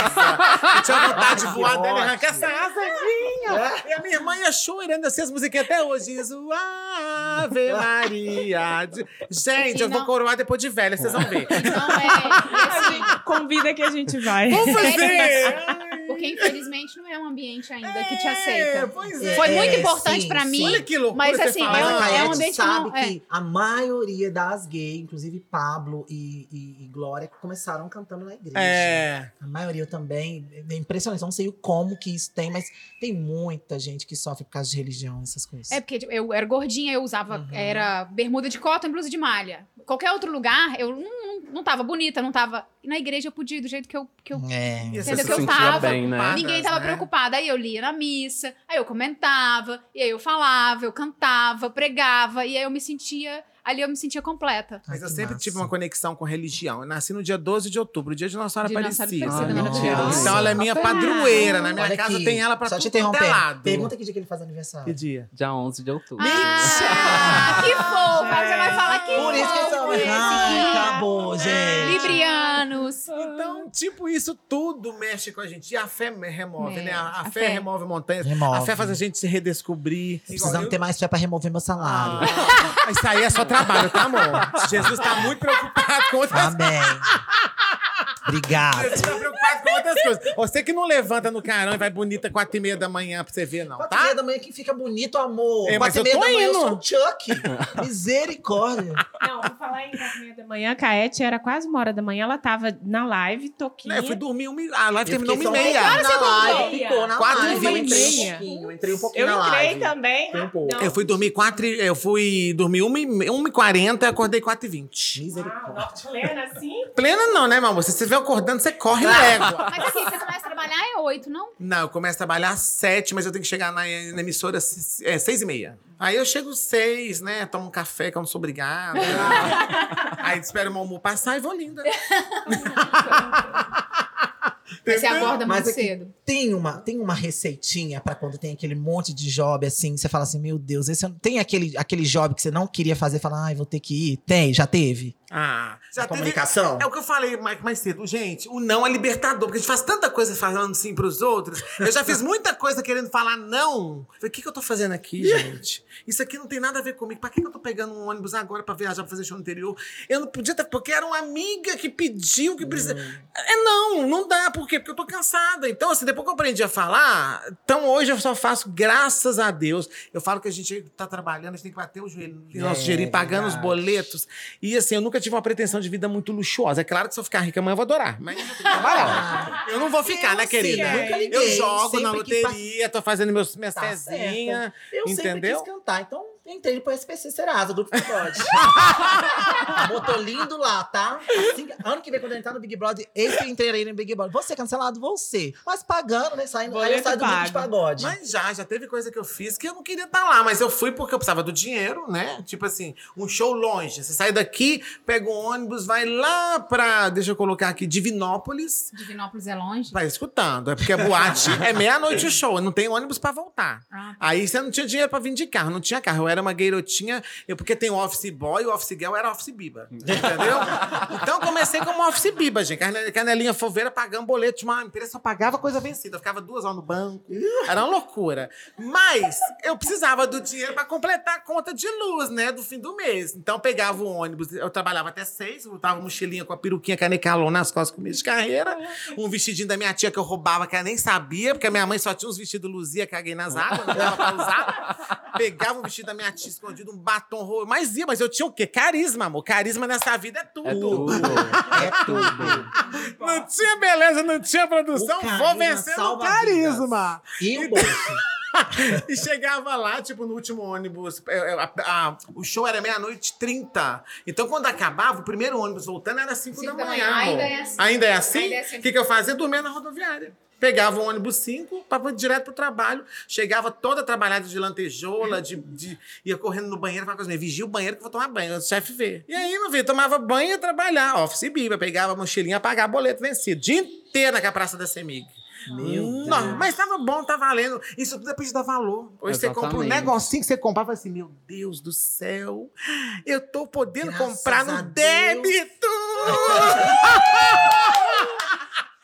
eu tinha vontade de voar dela e arrancar essa asa minha. E a minha irmã ia chorando assim as musiquinhas até hoje. Diz o Ave Maria. Gente, eu vou coroar depois de velha, vocês vão ver. Não é. A gente convida que a gente vai. Vamos fazer! Porque infelizmente não é um ambiente ainda que te É, aceita. pois é. Foi muito É, importante sim. mim. Olha que loucura Mas, assim, falar. é Mas um- a é um ambiente que sabe não- é. que a maioria das gays, inclusive Pablo e, e- e Glória, começaram cantando na igreja. É. A maioria também. É impressionante. Eu não sei como que isso tem, mas tem muita gente que sofre por causa de religião, essas coisas. É porque tipo, eu era gordinha, eu usava Uhum. era bermuda de cotton e blusa de malha. Qualquer outro lugar, eu não, não, não tava bonita, não tava. E na igreja eu podia ir do jeito que eu. Que eu É. E Entendeu? você Que eu se tava. bem, né? Ninguém tava né? preocupada. Aí eu lia na missa, aí eu comentava, e aí eu falava, eu cantava, pregava, e aí eu me sentia. Ali eu me sentia completa. Mas Ai, eu sempre massa. tive uma conexão com religião. Eu nasci no dia 12 de outubro, dia de Nossa Senhora Aparecida. Ah. Então ela é minha padroeira. Na minha casa tem ela pra tudo quanto é interromper. lado. Pergunta que dia que ele faz aniversário. Que dia? Dia 11 de outubro. Ah, que fofa! Você vai falar que Por isso que são. Ai, aqui. acabou, gente. Librianos. Então, tipo, isso tudo mexe com a gente. E a fé remove, né? A, fé, fé. remove montanhas. Remove. A fé faz a gente se redescobrir. Precisamos ter mais fé pra remover meu salário. Ah, *laughs* isso aí é só trabalho, tá, amor? *laughs* Jesus tá muito preocupado com outras Amém. Obrigado. Jesus tá preocupado com outras coisas. Você que não levanta no carão e vai bonita quatro e meia da manhã pra você ver, não, Quatro e meia tá? da manhã que fica bonito, amor. É, Quatro e eu meia da manhã eu indo. sou o Chuck. Misericórdia. Não, vou falar em quatro e meia da manhã. A Caete era quase uma hora da manhã. Ela tava na live, toquinha. Né, Eu fui dormir uma, a live Eu terminou uma e um meia. pouquinho na live, ficou na Quatro e live. Eu vinte. entrei um pouquinho, entrei um pouquinho Eu na entrei live. também. Tem um pouco. Não. Eu fui dormir quatro, e- eu fui dormir uma e, uma e quarenta e acordei quatro e vinte. Misericórdia. Ah, não, plena assim? Plena não, né, mamãe? Se você estiver acordando, você corre légua. *laughs* Mas aqui, você começa a trabalhar é oito, não? Não, eu começo a trabalhar às sete, mas eu tenho que chegar na, na emissora às é, seis e meia. Aí eu chego seis, né? Tomo um café, que eu não sou obrigada. *laughs* Aí espero o meu amor passar e vou linda. *laughs* Mas você acorda Mas muito aqui- cedo. Tem uma, tem uma receitinha pra quando tem aquele monte de job assim, você fala assim, meu Deus, esse tem aquele, aquele job que você não queria fazer, fala, ai, vou ter que ir. Tem, já teve? Ah, já A teve- comunicação? É o que eu falei mais, mais cedo. Gente, o não é libertador, porque a gente faz tanta coisa falando sim pros outros. Eu já fiz muita coisa querendo falar não. Falei, o que, que eu tô fazendo aqui, gente? Isso aqui não tem nada a ver comigo. Pra que, que eu tô pegando um ônibus agora pra viajar pra fazer show no interior? Eu não podia ter, porque era uma amiga que pediu, que precisa. É não, não dá. Por quê? Porque eu tô cansada. Então, assim, depois que eu aprendi a falar, então hoje eu só faço, graças a Deus. Eu falo que a gente tá trabalhando, a gente tem que bater o joelho no nosso É, dinheirinho, pagando os verdade. boletos. E assim, eu nunca tive uma pretensão de vida muito luxuosa. É claro que se eu ficar rica amanhã eu vou adorar. Mas eu que trabalhar. Eu não vou ficar, Eu, né, querida? nunca liguei, eu jogo na sempre que loteria, tô fazendo meus, minhas Tá fezinhas. Eu Entendeu? sempre quis cantar, então entrei pro SPC Serasa, do Pagode. *laughs* Amor, tô lindo lá, tá? Assim, ano que vem, quando eu entrar no Big Brother, esse que eu entrei no Big Brother. Você cancelado, você. Mas pagando, né? Saindo, aí eu Boleto saio do grupo de pago. pagode. Mas já, já teve coisa que eu fiz que eu não queria estar lá, mas eu fui porque eu precisava do dinheiro, né? Tipo assim, um show longe. Você sai daqui, pega um ônibus, vai lá pra, deixa eu colocar aqui, Divinópolis. Divinópolis é longe? Vai escutando, é porque a boate *laughs* é meia-noite o show, não tem ônibus pra voltar. Ah, Aí você não tinha dinheiro pra vir de carro, não tinha carro. Eu era uma garotinha, eu, porque tem o office boy, o office girl era office biba. Entendeu? então comecei como office biba, gente. Cane- Canelinha foveira pagando boleto de uma empresa, só pagava coisa vencida. Eu ficava duas horas no banco. Era uma loucura. Mas eu precisava do dinheiro pra completar a conta de luz, né? Do fim do mês. Então pegava o ônibus, eu trabalhava até seis, botava mochilinha com a peruquinha canecalon nas costas com mês de carreira. Um vestidinho da minha tia que eu roubava, que ela nem sabia, porque a minha mãe só tinha uns vestidos Luzia, caguei nas águas, não dava pra usar. Pegava o vestido da minha tia escondido, um batom roxo. Mas ia, mas eu tinha o quê? Carisma, amor. Carisma nessa vida é tudo. É tudo. *laughs* É tudo. Não tinha beleza, não tinha produção. O carisma Vou vencer no carisma. E o bolso? *laughs* E chegava lá, tipo, no último ônibus. é, é, a- a- o show era meia-noite e trinta. Então, quando acabava, o primeiro ônibus voltando era cinco, da manhã. manhã. amor. Ainda é assim. Ainda é assim? Ainda é assim. O que, que eu fazia? Dormia na rodoviária. Pegava o ônibus 5 para direto pro trabalho. Chegava toda trabalhada de lantejola, de, de- ia correndo no banheiro, falava coisa, vigia o banheiro que eu vou tomar banho, o chefe vê. E aí, meu filho, tomava banho e ia trabalhar. Office Bíblia, pegava a mochilinha, pagava boleto vencido. Dia inteiro naquela praça da Semig. Meu Não, Deus. mas tava bom, tá valendo. Isso tudo depois dá valor. Hoje você compra um Exatamente. negocinho que você comprava assim, meu Deus do céu, eu tô podendo Graças comprar no Deus. débito. *laughs*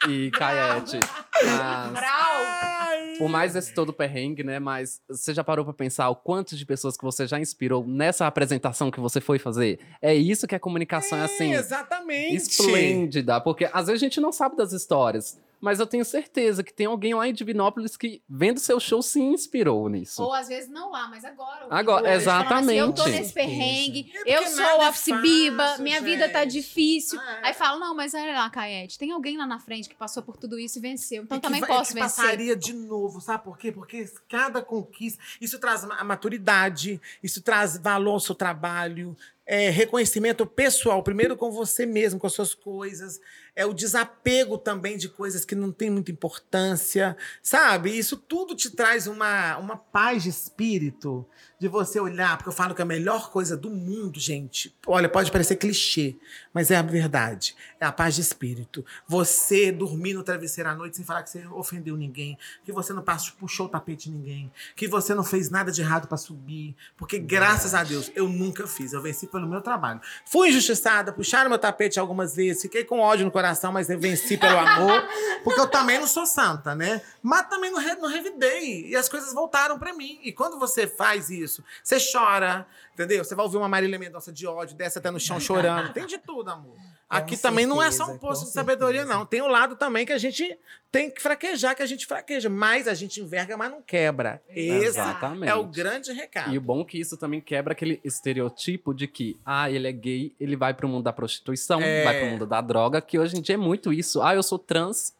E *laughs* Caiete, mas, por mais esse todo perrengue, né? Mas você já parou pra pensar o quanto de pessoas que você já inspirou nessa apresentação que você foi fazer? É isso que a comunicação é, assim, Exatamente. esplêndida. Porque às vezes a gente não sabe das histórias. Mas eu tenho certeza que tem alguém lá em Divinópolis que, vendo seu show, se inspirou nisso. Ou às vezes não lá, mas agora. Agora, Hoje, falando assim, eu tô exatamente. nesse perrengue, É eu sou é office fácil, biba, minha vida tá gente. difícil. É. Aí fala, não, mas olha lá, Caete, tem alguém lá na frente que passou por tudo isso e venceu. Então E também vai- posso que vencer. passaria de novo, sabe por quê? Porque cada conquista, isso traz a maturidade, isso traz valor ao seu trabalho, é, reconhecimento pessoal, primeiro com você mesmo, com as suas coisas, é o desapego também de coisas que não têm muita importância, sabe? Isso tudo te traz uma, uma paz de espírito, de você olhar, porque eu falo que a melhor coisa do mundo, gente, olha, pode parecer clichê, mas é a verdade, é a paz de espírito. Você dormir no travesseiro à noite sem falar que você ofendeu ninguém, que você não passou, puxou o tapete de ninguém, que você não fez nada de errado pra subir, porque graças a Deus eu nunca fiz, eu venci pelo meu trabalho. Fui injustiçada, puxaram meu tapete algumas vezes, fiquei com ódio no coração, mas eu venci pelo amor, *laughs* porque eu também não sou santa, né? Mas também não, re- não revidei e as coisas voltaram pra mim. E quando você faz isso, você chora, entendeu? Você vai ouvir uma Marília Mendonça de ódio, desce até no chão *laughs* chorando, tem de tudo, amor. Aqui também não é só um certeza, poço com de sabedoria, certeza. não. Tem o lado também que a gente tem que fraquejar, que a gente fraqueja. Mas a gente enverga, mas não quebra. Esse Exatamente. é o grande recado. E o bom é que isso também quebra aquele estereotipo de que, ah, ele é gay, ele vai pro mundo da prostituição, É. vai pro mundo da droga, que hoje em dia é muito isso. Ah, eu sou trans.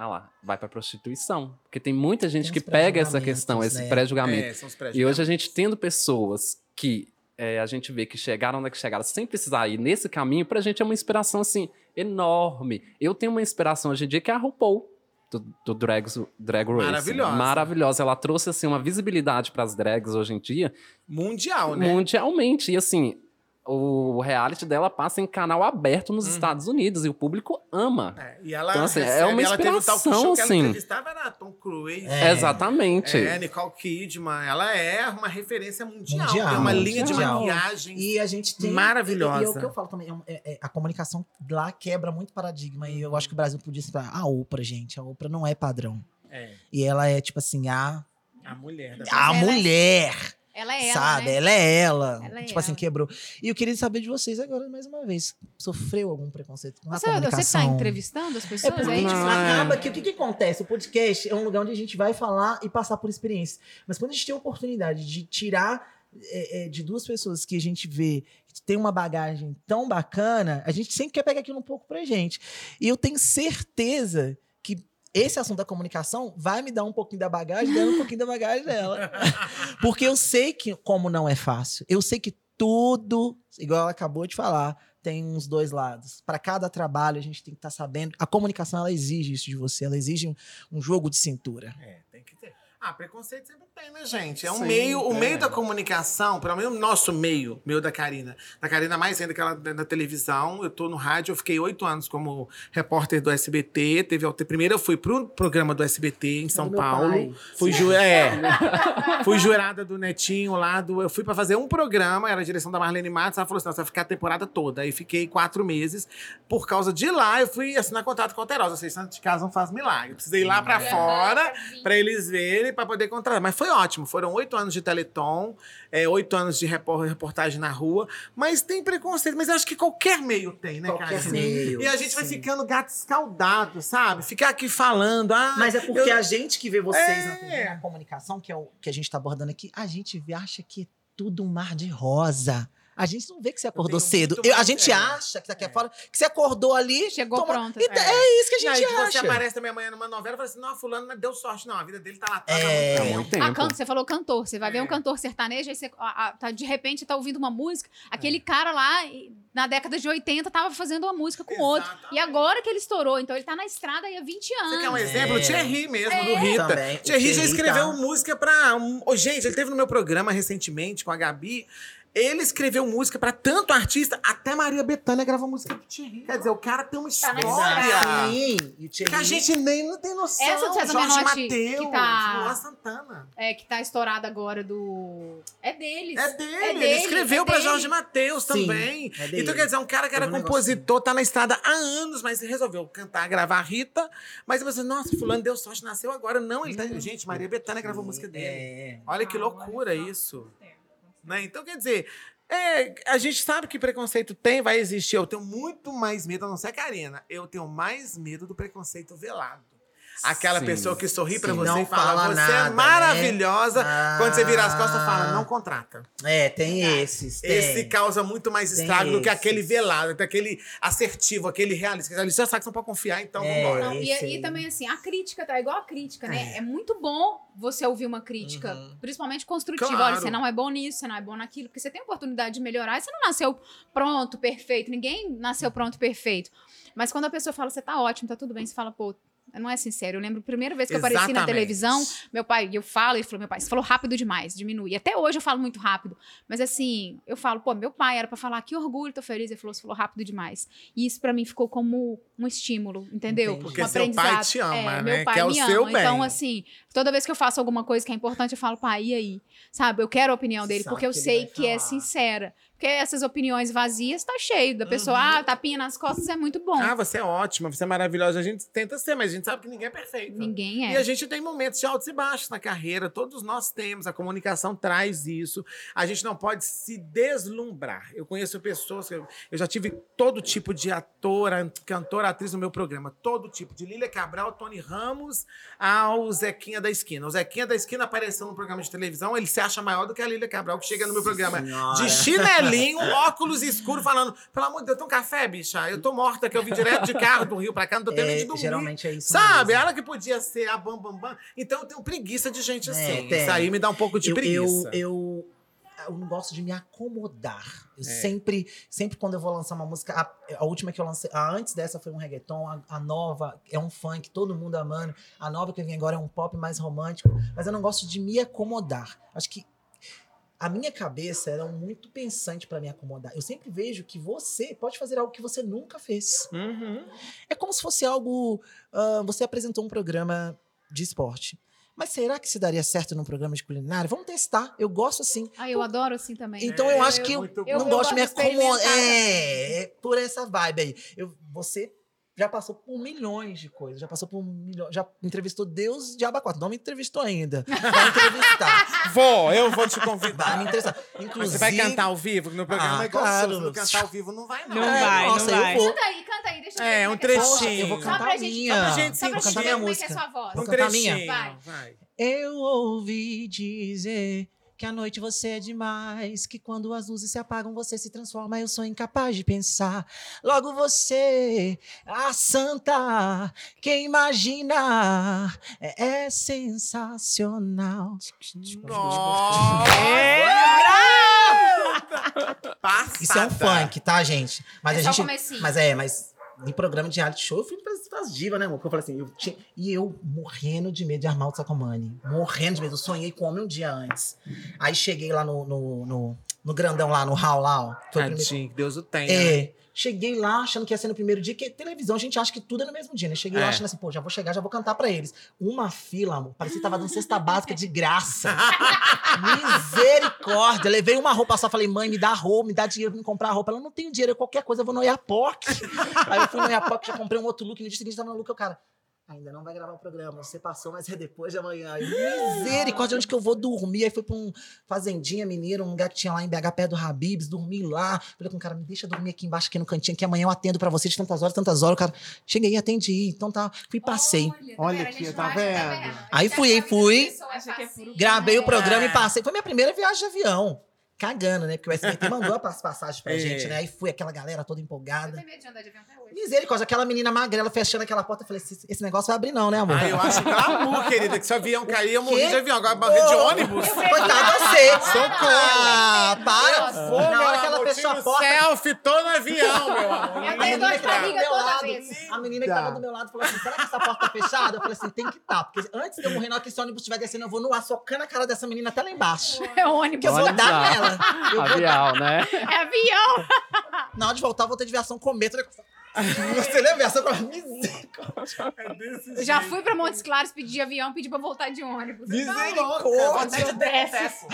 Ah lá, vai pra prostituição. Porque tem muita gente Tem que pega essa questão, esse né? pré-julgamento. É, são os E hoje a gente tendo pessoas que é, a gente vê que chegaram onde é que chegaram sem precisar ir nesse caminho, pra gente é uma inspiração, assim, enorme. Eu tenho uma inspiração hoje em dia que é a RuPaul. Do, do Drags, Drag Race. Maravilhosa. Maravilhosa. Ela trouxe, assim, uma visibilidade pras drags hoje em dia, Mundial, né? mundialmente. E, assim, o reality dela passa em canal aberto nos Uhum. Estados Unidos e o público ama. É, e ela Então, assim, é recebe- uma ela teve um talk inspiração, ela assim. entrevistava era Tom Cruise. É. Exatamente. É, Nicole Kidman, ela é uma referência mundial. Mundial, tem uma linha de mundial. maquiagem. E a gente tem. Maravilhosa. E, e é o que eu falo também, é é- é- a comunicação lá quebra muito paradigma. E eu acho que o Brasil podia ser. A Oprah, gente. A Oprah não é padrão. É, E ela é, tipo assim, a, a mulher da a ela é- mulher. Ela é ela, sabe? né? Ela é ela. Ela é tipo assim, ela. quebrou. E eu queria saber de vocês agora, mais uma vez. Sofreu algum preconceito com a Você, você que comunicação? tá entrevistando as É pessoas porque aí? tipo, acaba é. que o que, que acontece? O podcast é um lugar onde a gente vai falar e passar por experiência. Mas quando a gente tem a oportunidade de tirar é, é, de duas pessoas que a gente vê que tem uma bagagem tão bacana, a gente sempre quer pegar aquilo um pouco pra gente. E eu tenho certeza que esse assunto da comunicação vai me dar um pouquinho da bagagem, dando um pouquinho da bagagem dela. *laughs* Porque eu sei que como não é fácil. Eu sei que tudo, igual ela acabou de falar, tem uns dois lados. Para cada trabalho a gente tem que estar sabendo. A comunicação ela exige isso de você, ela exige um, um jogo de cintura. É. Ah, preconceito sempre tem, né, gente? É um Sim, meio, o é. meio da comunicação, pelo menos o nosso meio, meio da Karina. Da Karina mais ainda que ela da da televisão. Eu tô no rádio, eu fiquei oito anos como repórter do SBT. Teve, a- primeiro eu fui pro programa do SBT em São meu Paulo. pai. Fui, ju é, *laughs* fui jurada do Netinho lá. Do, eu fui pra fazer um programa, era a direção da Marlene Matos. Ela falou assim: "Não, você vai ficar a temporada toda. Aí fiquei quatro meses. Por causa de lá, eu fui assinar contrato com a Alterosa. Vocês de casa não faz milagre. Eu precisei ir lá pra fora pra eles verem, pra poder contratar. Mas foi ótimo. Foram oito anos de Teleton, é, oito anos de repor- reportagem na rua. Mas tem preconceito. Mas acho que qualquer meio tem, né, Qualquer cara? meio, E a gente vai sim. ficando gato escaldado, sabe? Ficar aqui falando. Ah, Mas é porque eu- a gente que vê vocês É. na comunicação, que é o que a gente tá abordando aqui, a gente acha que é tudo um mar de rosa. A gente não vê que você acordou cedo. muito Eu- a gente é. acha que tá aqui É. fora, que você acordou ali. Chegou toma- pronta. E É. é. isso que a E gente aí que você acha. aparece também amanhã numa novela e fala assim: não, fulano não deu sorte, não. A vida dele tá lá atrás. É. muito tempo. Ah, canto, você falou cantor. Você vai ver É. um cantor sertanejo, aí você, ah, ah, tá, de repente tá ouvindo uma música. Aquele cara lá, na década de 80, tava fazendo uma música com outro. Exatamente. E agora que ele estourou. Então ele tá na estrada aí há 20 anos. Você quer um exemplo? É. O Thierry mesmo, do Rita. Também. O Thierry já Thierry escreveu tá- música pra. Um... Ô, gente, ele teve no meu programa recentemente com a Gabi. Ele escreveu música pra tanto artista, até Maria Bethânia gravou música pro Thierry. Quer dizer, o cara tem uma Tá na história. Sim. E o que a Thierry- gente nem não tem noção. Essa do César Jorge Menotti, Mateus, que tá- Luan Santana. É, que tá estourada agora do. É deles. É dele, É ele dele, escreveu é pra dele. Jorge Mateus Sim, também. é dele. então, quer dizer, um cara que era Teve um compositor, tá na estrada há anos, mas resolveu cantar, gravar Rita. Mas você, nossa, fulano deu sorte, nasceu agora. Não, ele tá. Gente, Maria Bethânia gravou a música dele. É. Olha que loucura isso. Né? Então, quer dizer, é, a gente sabe que preconceito tem, vai existir. Eu tenho muito mais medo, a não ser a Karina. Eu tenho mais medo do preconceito velado. Aquela Sim. pessoa que sorri pra Sim, você não e fala, fala você nada, é né? maravilhosa. Quando você vira as costas, Ah. fala, não contrata. É, tem esses. Tem. Esse causa muito mais Tem estrago do que esses. aquele velado, do que aquele assertivo, aquele realista. Ele já sabe que você não pode confiar, então É. vambora. Não, e, e também, assim, a crítica, tá igual a crítica, né? É, muito bom você ouvir uma crítica, Uhum. principalmente construtiva. Claro. Olha, você não é bom nisso, você não é bom naquilo, porque você tem oportunidade de melhorar e você não nasceu pronto, perfeito. Ninguém nasceu pronto, perfeito. Mas quando a pessoa fala, você tá ótimo, tá tudo bem, você fala, pô. Não é sincero. Eu lembro a primeira vez que eu apareci na Exatamente. televisão, meu pai, eu falo, ele falou, meu pai, você falou rápido demais, diminui. Até hoje eu falo muito rápido. Mas assim, eu falo, pô, meu pai era pra falar, que orgulho, tô feliz. Ele falou, você falou rápido demais. E isso pra mim ficou como um estímulo, entendeu? Entendi. Porque um seu pai te ama, É, né? Meu pai Quer o me seu ama. Então, bem. assim, toda vez que eu faço alguma coisa que é importante, eu falo, pai, e aí? Sabe? Eu quero a opinião dele, sabe porque eu que ele sei que é falar. sincera. Porque essas opiniões vazias tá cheio da pessoa, Uhum. ah, tapinha nas costas é muito bom. Ah, você é ótima, você é maravilhosa. A gente tenta ser, mas a gente sabe que ninguém é perfeito. Ninguém E a é. gente tem momentos de altos e baixos na carreira, todos nós temos, a comunicação traz isso. A gente não pode se deslumbrar. Eu conheço pessoas, eu, eu já tive todo tipo de ator, an- cantor, atriz no meu programa, todo tipo, de Lília Cabral, Tony Ramos, ao Zequinha da Esquina. O Zequinha da Esquina apareceu no programa de televisão, ele se acha maior do que a Lília Cabral, que chega no meu programa Senhora. de chinelinho, óculos escuros, falando: pelo amor de Deus, tem um café, bicha? Eu tô morta, que eu vim direto de carro do Rio pra cá, não tô tendo É, de dormir. geralmente é isso Sabe? mesmo. Ela que podia ser a Bam Bam Bam. Então eu tenho preguiça de gente É, assim. Isso aí me dá um pouco de eu, preguiça. eu, eu, eu não gosto de me acomodar. Eu É. sempre, sempre quando eu vou lançar uma música, a, a última que eu lancei, a antes dessa foi um reggaeton, a, a nova é um funk, todo mundo amando. A nova que vem agora é um pop mais romântico, mas eu não gosto de me acomodar. Acho que a minha cabeça era muito pensante pra me acomodar. Eu sempre vejo que você pode fazer algo que você nunca fez. Uhum. É como se fosse algo. ah, você apresentou um programa de esporte. Mas será que se daria certo num programa de culinária? Vamos testar. Eu gosto assim. Ah, eu adoro assim também. Então É, eu acho que eu, eu- não eu gosto de me acomodar. É, é por essa vibe aí. Eu, você já passou por milhões de coisas. Já passou por milhões. Já entrevistou Deus de Abacuate. Não me entrevistou ainda. *laughs* Vai entrevistar. Vou, eu vou te Vai me convidar. entrevistar. Mas Inclusive. Você vai cantar ao vivo no programa? Ah, é claro. Se não cantar ao vivo, não vai, não. Não É, vai, não nossa, vai. eu vou. Canta aí, canta aí, deixa eu É, ver um como é é trechinho. Eu vou Só cantar pra a gente- minha. só pra gente Só pra gente ver minha como é que é a sua voz. Um minha? trechinho. Vai. vai. Eu ouvi dizer que à noite você é demais, que quando as luzes se apagam você se transforma. Eu sou incapaz de pensar. Logo você, a santa, quem imagina é, é sensacional. Nossa! Passada. Isso é um funk, tá, gente? Mas É a gente, comecinho. mas é, mas em programa de reality show eu fui pras, pras divas, né, amor? Porque Eu falei assim, eu tinha, e eu morrendo de medo de armar o Sacomani. Morrendo de medo. Eu sonhei com homem um dia antes. Aí cheguei lá no, no, no, no grandão lá, no hall lá, ó. Primeiro- Tadinho, que Deus o tenha. É. Cheguei lá achando que ia ser no primeiro dia, que televisão a gente acha que tudo é no mesmo dia, né? Cheguei lá É. achando assim, pô, já vou chegar, já vou cantar pra eles. Uma fila, amor, parecia que tava dando cesta básica de graça. *laughs* Misericórdia. Levei uma roupa só, falei, mãe, me dá roupa, me dá dinheiro pra me comprar roupa. Ela não tem dinheiro, qualquer coisa eu vou no Iapoc. *laughs* Aí eu fui no Iapoc, já comprei um outro look, no dia seguinte tava no look, o cara. Ainda não vai gravar o programa, você passou, mas é depois de amanhã. Misericórdia, onde que eu vou dormir? Aí fui pra um fazendinha mineiro, um lugar que tinha lá em BH, perto do Habibs, dormi lá. Falei com o cara, me deixa dormir aqui embaixo, aqui no cantinho, que amanhã eu atendo pra você de tantas horas, tantas horas. O cara, cheguei, atendi. Então tá, fui e passei. Olha? A aqui, tá acha, vendo? Aí fui, aí fui. é é Gravei o programa É. e passei. Foi minha primeira viagem de avião. Cagando, né? Porque o SBT *laughs* mandou as passagens pra É. gente, né? Aí fui aquela galera toda Eu empolgada. tenho medo de andar de avião até hoje. Misericórdia, aquela menina magrela fechando aquela porta. Eu falei, esse, esse negócio vai abrir não, né, amor? Ah, eu acho glamour, querida, que se o avião cair, eu morri de avião. Agora morri de ônibus. Coitada você. *laughs* Socorro. Ah, para. Ô, Na hora que ela amor, fechou a porta... Selfie, tô no avião, meu amor. Eu A tenho menina dor que de tava do barriga meu toda lado, vez. a menina que tava do meu lado falou assim: será que essa porta tá fechada? Eu falei assim: tem que tá. Porque antes de eu morrer, na hora que esse ônibus estiver descendo, eu vou no ar, socando a cara dessa menina até lá embaixo. É ônibus. Que eu vou dar nela. *laughs* Eu Avial, né? É avião. Na hora de voltar, eu vou ter desviação cometa. Você lembra essa pra misericórdia? É desse Eu já fui pra Montes Claros pedir de avião, pedir pra voltar de ônibus. Misericórdia. Desce.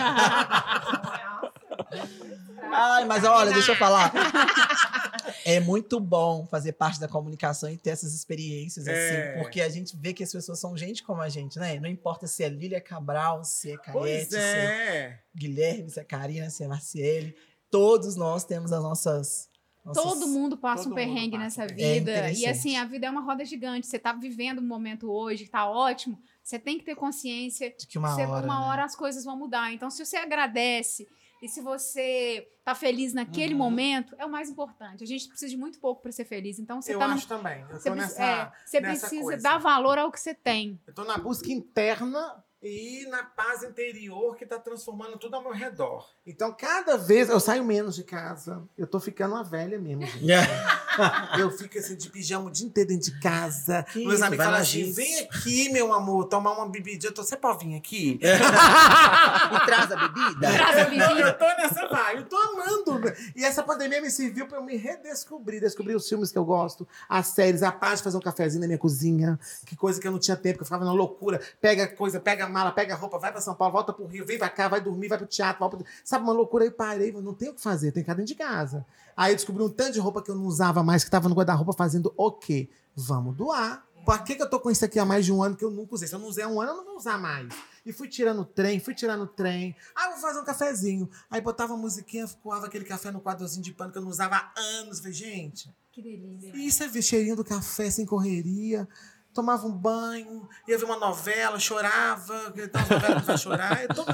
Ai, mas olha, deixa eu falar. *laughs* *laughs* É muito bom fazer parte da comunicação e ter essas experiências, É. assim, porque a gente vê que as pessoas são gente como a gente, né? Não importa se é Lília Cabral, se é Caete, se é é. Guilherme, se é Karina, se é Marciele. Todos nós temos as nossas. nossas- Todo mundo passa Todo um perrengue passa nessa perrengue. vida. É e assim, a vida é uma roda gigante. Você tá vivendo um momento hoje, tá ótimo. Você tem que ter consciência De que uma Você- hora. uma né? hora as coisas vão mudar. Então, se você agradece e se você tá feliz naquele Uhum. momento, é o mais importante. A gente precisa de muito pouco para ser feliz. Então, você Eu tá acho também. Eu você, nessa. é, você precisa coisa. dar valor ao que você tem. Eu tô na busca interna e na paz interior que tá transformando tudo ao meu redor. Então, cada vez eu saio menos de casa. Eu tô ficando uma velha mesmo, gente. *laughs* *laughs* Eu fico assim de pijama o dia inteiro dentro de casa. Que Meus isso, amigos falam assim: vem aqui, meu amor, tomar uma bebida. Eu tô, você pode vir aqui? E *laughs* traz a bebida? Traz a Não, bebida. eu tô nessa vibe, eu tô amando. E essa pandemia me serviu pra eu me redescobrir, descobrir os filmes que eu gosto, as séries, a paz de fazer um cafezinho na minha cozinha, que coisa que eu não tinha tempo, que eu ficava na loucura. Pega coisa, pega a mala, pega a roupa, vai pra São Paulo, volta pro Rio, vem pra cá, vai dormir, vai pro teatro, volta pro... sabe, uma loucura. Aí parei, não tem o que fazer, tem que ficar dentro de casa. Aí eu descobri um tanto de roupa que eu não usava mais, que tava no guarda-roupa fazendo o quê? Vamos doar. Por que, que eu tô com isso aqui há mais de um ano que eu nunca usei? Se eu não usei há um ano, eu não vou usar mais. E fui tirando o trem, fui tirando o trem. Ah, vou fazer um cafezinho. Aí botava a musiquinha, coava aquele café no quadrozinho de pano que eu não usava há anos. Falei, gente, Que delícia. isso é cheirinho do café sem correria. Tomava um banho, ia ver uma novela, chorava. As novelas vai chorar. Eu tô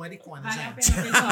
maricona, Vale gente. pena pessoal.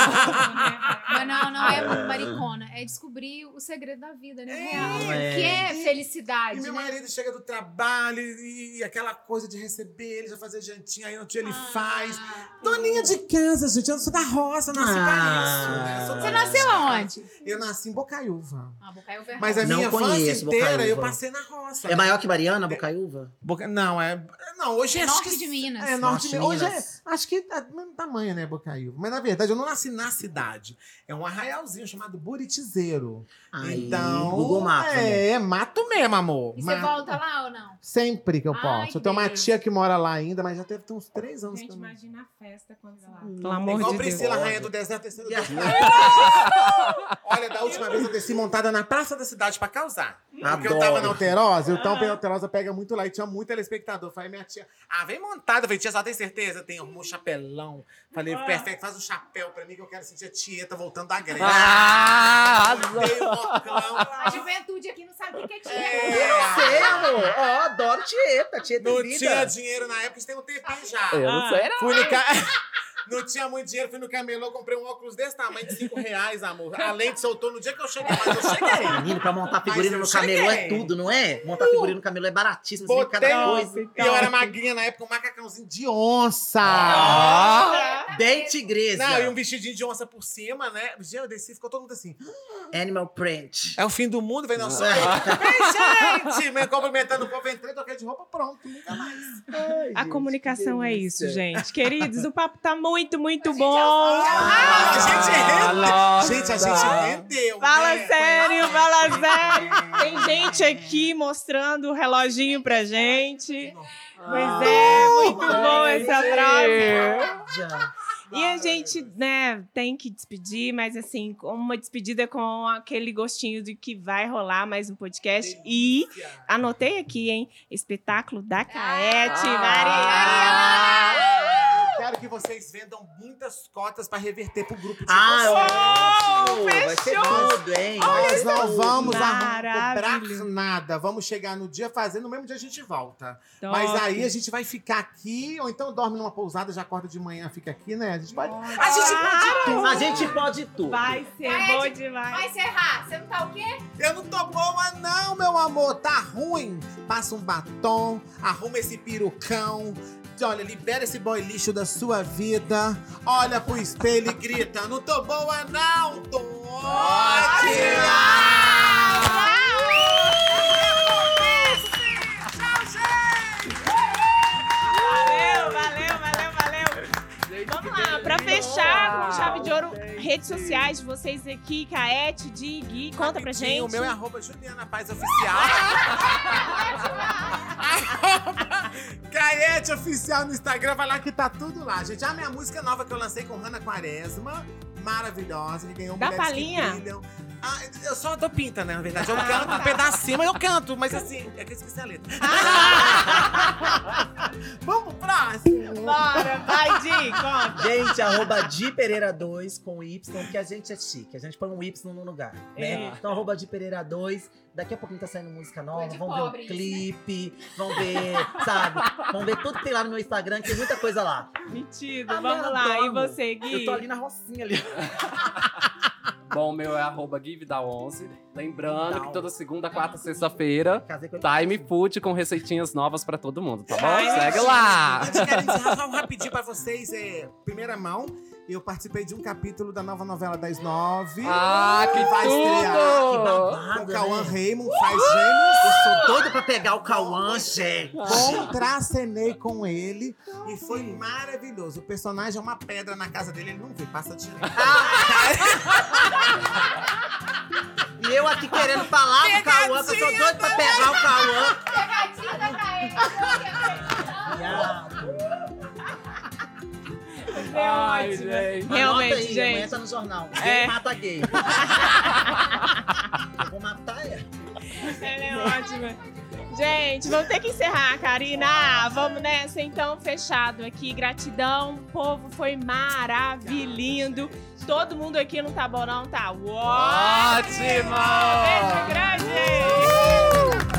né? *laughs* Mas não, não é muito maricona. É descobrir o segredo da vida, né? É. Real. É. Que é E felicidade, meu né? marido chega do trabalho e, e aquela coisa de receber ele, já fazer jantinha, aí no dia ele Ah. faz. Doninha de casa, gente. Eu não sou da roça, nasci Ah. pra isso. né? Sou Você nasceu aonde? Eu nasci em Bocaiúva. Ah, Bocaiúva é Mas a Não minha conheço infância inteira Bocaiúva. eu passei na roça. É maior que Mariana, Bocaiúva? Boca- Não, é. Não, hoje É acho norte que. de Minas. É norte, Norte de Hoje é. Acho que é do mesmo tamanho, né? Bocaiúva. Mas na verdade eu não nasci na cidade. É um arraialzinho chamado Buritizeiro. Aí, então. Google Maps, É, é mato mesmo, amor. E você Mato. volta lá ou não? Sempre que eu Ai, posso. eu tenho uma delícia. tia que mora lá ainda, mas já teve uns três anos Gente, imagina a festa quando ela... Hum. Pelo É amor igual de Deus. Priscila, rainha do deserto, terceira do *laughs* Olha, da última vez eu desci montada na praça da cidade pra causar. Porque eu Adoro. tava na Alterosa, então a Alterosa pega muito lá e tinha muito telespectador. Falei, minha tia, ah, vem montada. Falei, tia, só tem certeza? Tem um chapelão. Falei, perfeito, faz um chapéu pra mim que eu quero sentir a tieta voltando da greve. Ah, um mocão. A juventude aqui não sabe o que é tieta. É. Sei, amor. Ó, adoro Tieta. Tieta Não é tinha dinheiro na época, isso tem um tempinho já. Eu não sei, não. Fui no ca... *laughs* Não tinha muito dinheiro, fui no camelô, comprei um óculos desse tamanho de 5 reais, amor. A lente soltou no dia que eu cheguei, mas eu cheguei. Menino, pra montar figurino no camelô é cheguei. Uh! tudo, não é? Montar figurino no camelô é baratíssimo. Você vê Botei cada coisa. E eu era magrinha na época, um macacãozinho de onça. Ah. Bem tigresa. Não, e um vestidinho de onça por cima, né? Gente, eu desci, ficou todo mundo assim. Animal print. É o fim do mundo, vem nosso. Vem, gente! Me cumprimentando o povo, entrei, troquei de roupa, pronto, nunca mais. A comunicação é isso, gente. Queridos, o papo tá muito, muito gente bom. Ah, a gente Ah, rendeu. nossa. Gente, a gente rendeu. Fala né? sério, fala sério. Tem gente aqui mostrando o reloginho pra gente. Pois é, muito bom essa troca. E a gente, né, tem que despedir, mas assim, uma despedida com aquele gostinho de que vai rolar mais um podcast. E anotei aqui, hein? Espetáculo da Caete, Maria. Eu quero que vocês vendam muitas cotas pra reverter pro grupo de Ah, vocês. ótimo. Vai ser tudo, hein? Nós não tudo. vamos Maravilhoso. nada. Vamos chegar no dia fazendo, no mesmo dia a gente volta. Top. Mas aí a gente vai ficar aqui, ou então dorme numa pousada, já acorda de manhã, fica aqui, né? A gente pode. A gente pode tudo. A gente pode tudo. Vai ser Vai, bom Ed, demais. Vai encerrar. Você não tá o quê? Eu não tô boa, não, meu amor. Tá ruim. Passa um batom, arruma esse perucão. Olha, libera esse boy lixo da sua vida. Olha pro espelho e grita: Não tô boa, não. Tô ótima. Vamos lá, pra fechar com chave de ouro, redes sociais de vocês aqui, Caete, Dig, conta pra gente. O meu é arroba Juliana Paz Oficial. *laughs* Arroba Caete Oficial no Instagram. Vai lá que tá tudo lá, gente. A minha música nova que eu lancei com Hanna Quaresma. Maravilhosa, que ganhou Dá Mulheres que? Brilham. Ah, eu só dou pinta, né? Na verdade, eu canto um pedacinho, mas eu canto. Mas assim, é que eu esqueci a letra. *laughs* Próximo. Bora, vai, Dig, conta. Gente, arroba Di Pereira 2 com Y, porque a gente é chique. A gente põe um Y no lugar, né? É. Então, arroba Di Pereira 2. Daqui a pouquinho tá saindo música nova. pobre ver o isso, clipe. Vamos ver, sabe? Vamos ver tudo que tem lá no meu Instagram, que tem muita coisa lá. Metido, Ah, vamos lá. E Deus. você, Gui? Eu tô ali na rocinha ali. *laughs* Bom, o meu é arroba GiveDal11. Lembrando que toda segunda, quarta, sexta-feira. Time Food com receitinhas novas pra todo mundo, tá bom? Ai, Segue lá! Antes, quero encerrar só um rapidinho pra vocês. É, primeira mão, eu participei de um capítulo da nova novela das nove. Ah, que vai estrear. tudo! Que babado, Com o Cauã né? Raymond, faz gêmeos. Eu sou doido pra pegar o Cauã, gente. Contracenei com ele e foi maravilhoso. O personagem é uma pedra na casa dele, ele não vê, passa direto. *laughs* E eu aqui querendo falar do Cauã, que eu sou doido pra pegar o Cauã. Pegadinha da Caete. É Ai, ótimo. gente. Realmente, aí, gente. Amanhã tá no jornal. É. Gay mata gay. *laughs* eu vou matar ela. Ela é ótima. Gente, vamos ter que encerrar, Karina. Vamos nessa, então, fechado aqui. Gratidão, o povo foi maravilhoso. Todo mundo aqui não tá bom, não? Tá ótimo! Ótimo! Beijo grande!